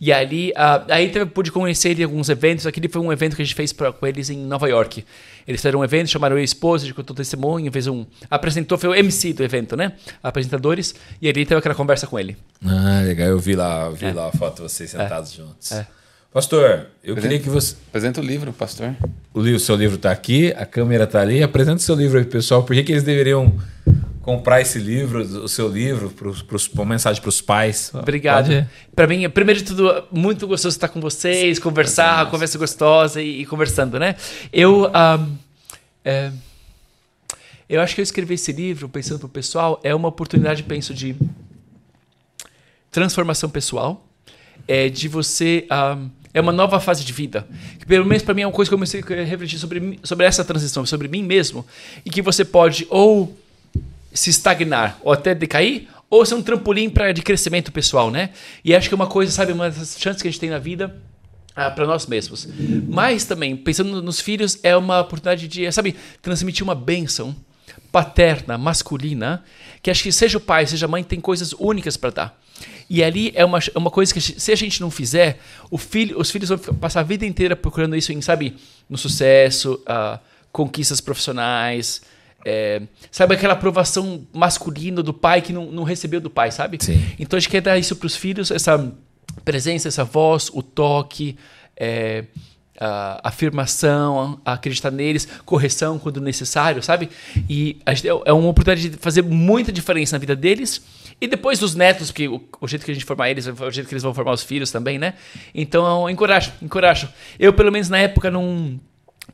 e ali, a, aí eu pude conhecer ele em alguns eventos, aquele foi um evento que a gente fez pra, com eles em Nova York. Eles fizeram um evento, chamaram a esposa, de contou testemunho, fez um. Apresentou, foi o MC do evento, né? Apresentadores. E ali teve aquela conversa com ele. Ah, legal. Eu vi lá, eu vi é. lá a foto de vocês é. sentados é. juntos. É. Pastor, eu queria que você. Apresenta o livro, pastor. O, livro, seu livro está aqui, a câmera está ali. Apresenta o seu livro aí, pessoal. Por que, que eles deveriam comprar esse livro, o seu livro, para mensagem para os pais. Obrigado. Para mim, primeiro de tudo, muito gostoso estar com vocês, conversar, conversa gostosa e, e, conversando, né? Eu, um, é, eu acho que eu escrevi esse livro pensando para o pessoal é uma oportunidade, penso, de transformação pessoal, é de você um, é uma nova fase de vida. Que pelo menos para mim é uma coisa que eu comecei a refletir sobre, sobre essa transição, sobre mim mesmo. E que você pode ou se estagnar ou até decair, ou ser um trampolim para de crescimento pessoal, né? E acho que é uma coisa, sabe, uma das chances que a gente tem na vida ah, para nós mesmos. Mas também, pensando nos filhos, é uma oportunidade de, sabe, transmitir uma bênção paterna, masculina, que acho que seja o pai, seja a mãe, tem coisas únicas para dar. E ali é uma, é uma coisa que, se a gente não fizer, o filho, os filhos vão passar a vida inteira procurando isso em, sabe, no sucesso, uh, conquistas profissionais, é, sabe aquela aprovação masculina do pai que não, não recebeu do pai, sabe? Sim. Então a gente quer dar isso para os filhos, essa presença, essa voz, o toque, é, a afirmação, a acreditar neles, correção quando necessário, sabe? E é uma oportunidade de fazer muita diferença na vida deles. E depois dos netos, porque o, o, jeito que a gente formar eles, o jeito que eles vão formar os filhos também, né? Então, encorajo, encorajo. Eu, pelo menos na época, não.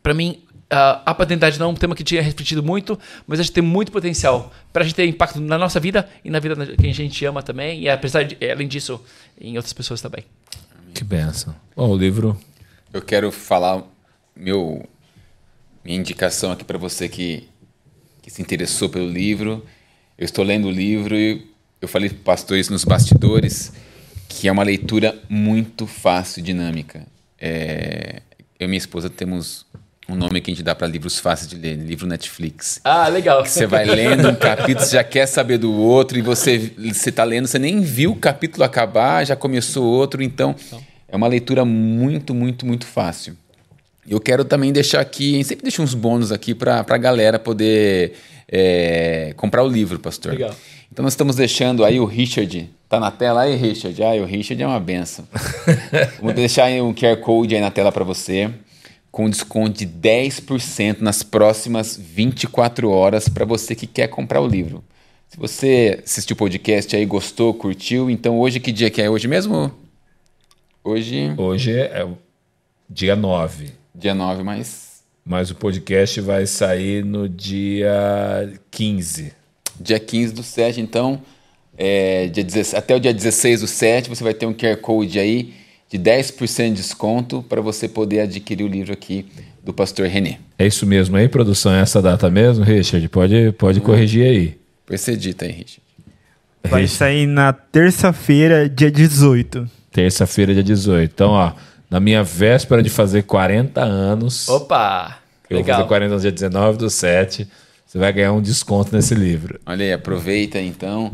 Para mim, Uh, a paternidade não é um tema que tinha refletido muito, mas a gente tem muito potencial para a gente ter impacto na nossa vida e na vida de quem a gente ama também, e apesar de, além disso, em outras pessoas também. Que benção. Bom, o livro. Eu quero falar meu, minha indicação aqui para você que, que se interessou pelo livro. Eu estou lendo o livro e eu falei para o pastor isso nos bastidores, que é uma leitura muito fácil e dinâmica. É, eu e minha esposa temos um nome que a gente dá para livros fáceis de ler, livro Netflix. Ah, legal. Que você vai lendo um capítulo, você já quer saber do outro, e você você está lendo, você nem viu o capítulo acabar, já começou outro, então, É uma leitura muito, muito, muito fácil. Eu quero também deixar aqui, sempre deixo uns bônus aqui para a galera poder é, comprar o livro, pastor. Legal. Então nós estamos deixando aí o Richard. Tá na tela aí, Richard? Ah, o Richard é uma benção. Vou deixar aí um QR Code aí na tela para você, com desconto de 10% nas próximas 24 horas para você que quer comprar o livro. Se você assistiu o podcast aí, gostou, curtiu, então hoje que dia que é? Hoje mesmo? Hoje. Hoje é dia 9. Dia 9, mas. Mas o podcast vai sair no dia 15. Dia 15 do 7, então. É, dia 16, até o dia 16 do 7, você vai ter um QR Code aí de 10% de desconto para você poder adquirir o livro aqui do pastor René. É isso mesmo aí, produção? É essa data mesmo, Richard? Pode, pode hum. corrigir aí. Percedita aí, Richard. Vai sair na terça-feira, dia 18. Terça-feira, dia 18. Então, ó, na minha véspera de fazer 40 anos. Opa! Eu legal. vou fazer 40 anos dia 19 do 7. Você vai ganhar um desconto nesse livro. Olha aí, aproveita então.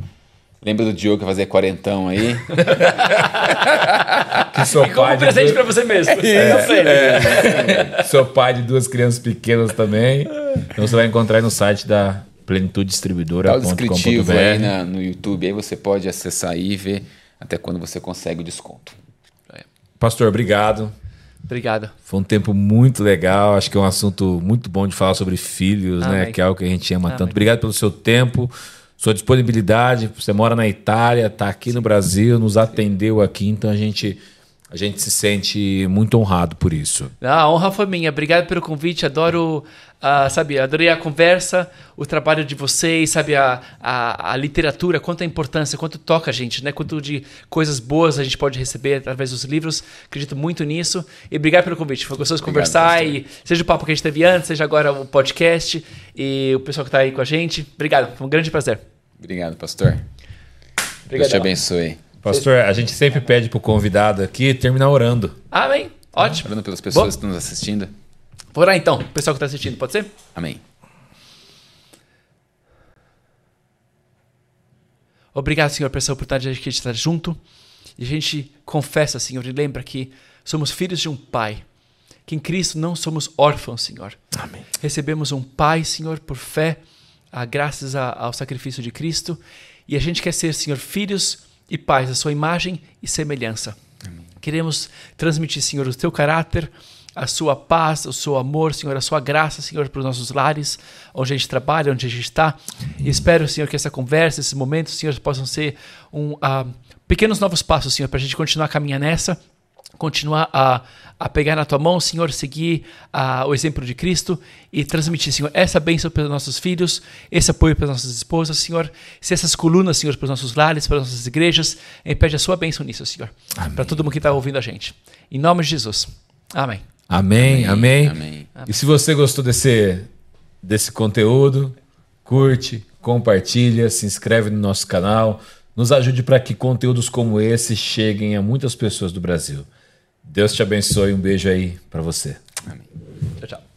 Lembra do Diogo que fazia quarentão aí? que sou pai como presente duas... para você mesmo. É, é. Sou pai de duas crianças pequenas também. Então você vai encontrar aí no site da Plenitude Distribuidora. Tá o descritivo aí na, no YouTube, aí você pode acessar e ver até quando você consegue o desconto. Pastor, obrigado. Obrigado. Foi um tempo muito legal. Acho que é um assunto muito bom de falar sobre filhos, né? Amém. né? Que é algo que a gente ama Amém. tanto. Obrigado pelo seu tempo, sua disponibilidade. Você mora na Itália, está aqui Sim. no Brasil, nos atendeu aqui, então a gente a gente se sente muito honrado por isso. A honra foi minha. Obrigado pelo convite. Adoro, uh, sabe, adorei a conversa, o trabalho de vocês, sabe, a, a, a, literatura, quanta importância, quanto toca a gente, né? Quanto de coisas boas a gente pode receber através dos livros. Acredito muito nisso. E obrigado pelo convite. Foi gostoso obrigado, conversar pastor. e seja o papo que a gente teve antes, seja agora o podcast e o pessoal que está aí com a gente. Obrigado. Foi um grande prazer. Obrigado, pastor. Obrigado. Deus te abençoe. Pastor, a gente sempre pede pro convidado aqui terminar orando. Amém. Ótimo. Orando pelas pessoas Bom. que estão nos assistindo. Vou orar então, o pessoal que está assistindo, pode ser? Amém. Obrigado, Senhor, pela oportunidade de a gente estar junto. E a gente confessa, Senhor, e lembra que somos filhos de um Pai. Que em Cristo não somos órfãos, Senhor. Amém. Recebemos um Pai, Senhor, por fé, graças ao sacrifício de Cristo. E a gente quer ser, Senhor, filhos e pais, a sua imagem e semelhança. Amém. Queremos transmitir, Senhor, o teu caráter, a sua paz, o seu amor, Senhor, a sua graça, Senhor, para os nossos lares, onde a gente trabalha, onde a gente está. E espero, Senhor, que essa conversa, esses momentos, Senhor, possam ser um, uh, pequenos novos passos, Senhor, para a gente continuar a caminhar nessa continuar a, a pegar na tua mão, Senhor, seguir uh, o exemplo de Cristo e transmitir, Senhor, essa bênção para os nossos filhos, esse apoio para as nossas esposas, Senhor, se essas colunas, Senhor, para os nossos lares, para as nossas igrejas, e pede a sua bênção nisso, Senhor, para todo mundo que está ouvindo a gente. Em nome de Jesus. Amém. Amém, amém, amém. amém. E se você gostou desse, desse conteúdo, curte, compartilha, se inscreve no nosso canal, nos ajude para que conteúdos como esse cheguem a muitas pessoas do Brasil. Deus te abençoe. Um beijo aí para você. Amém. Tchau, tchau.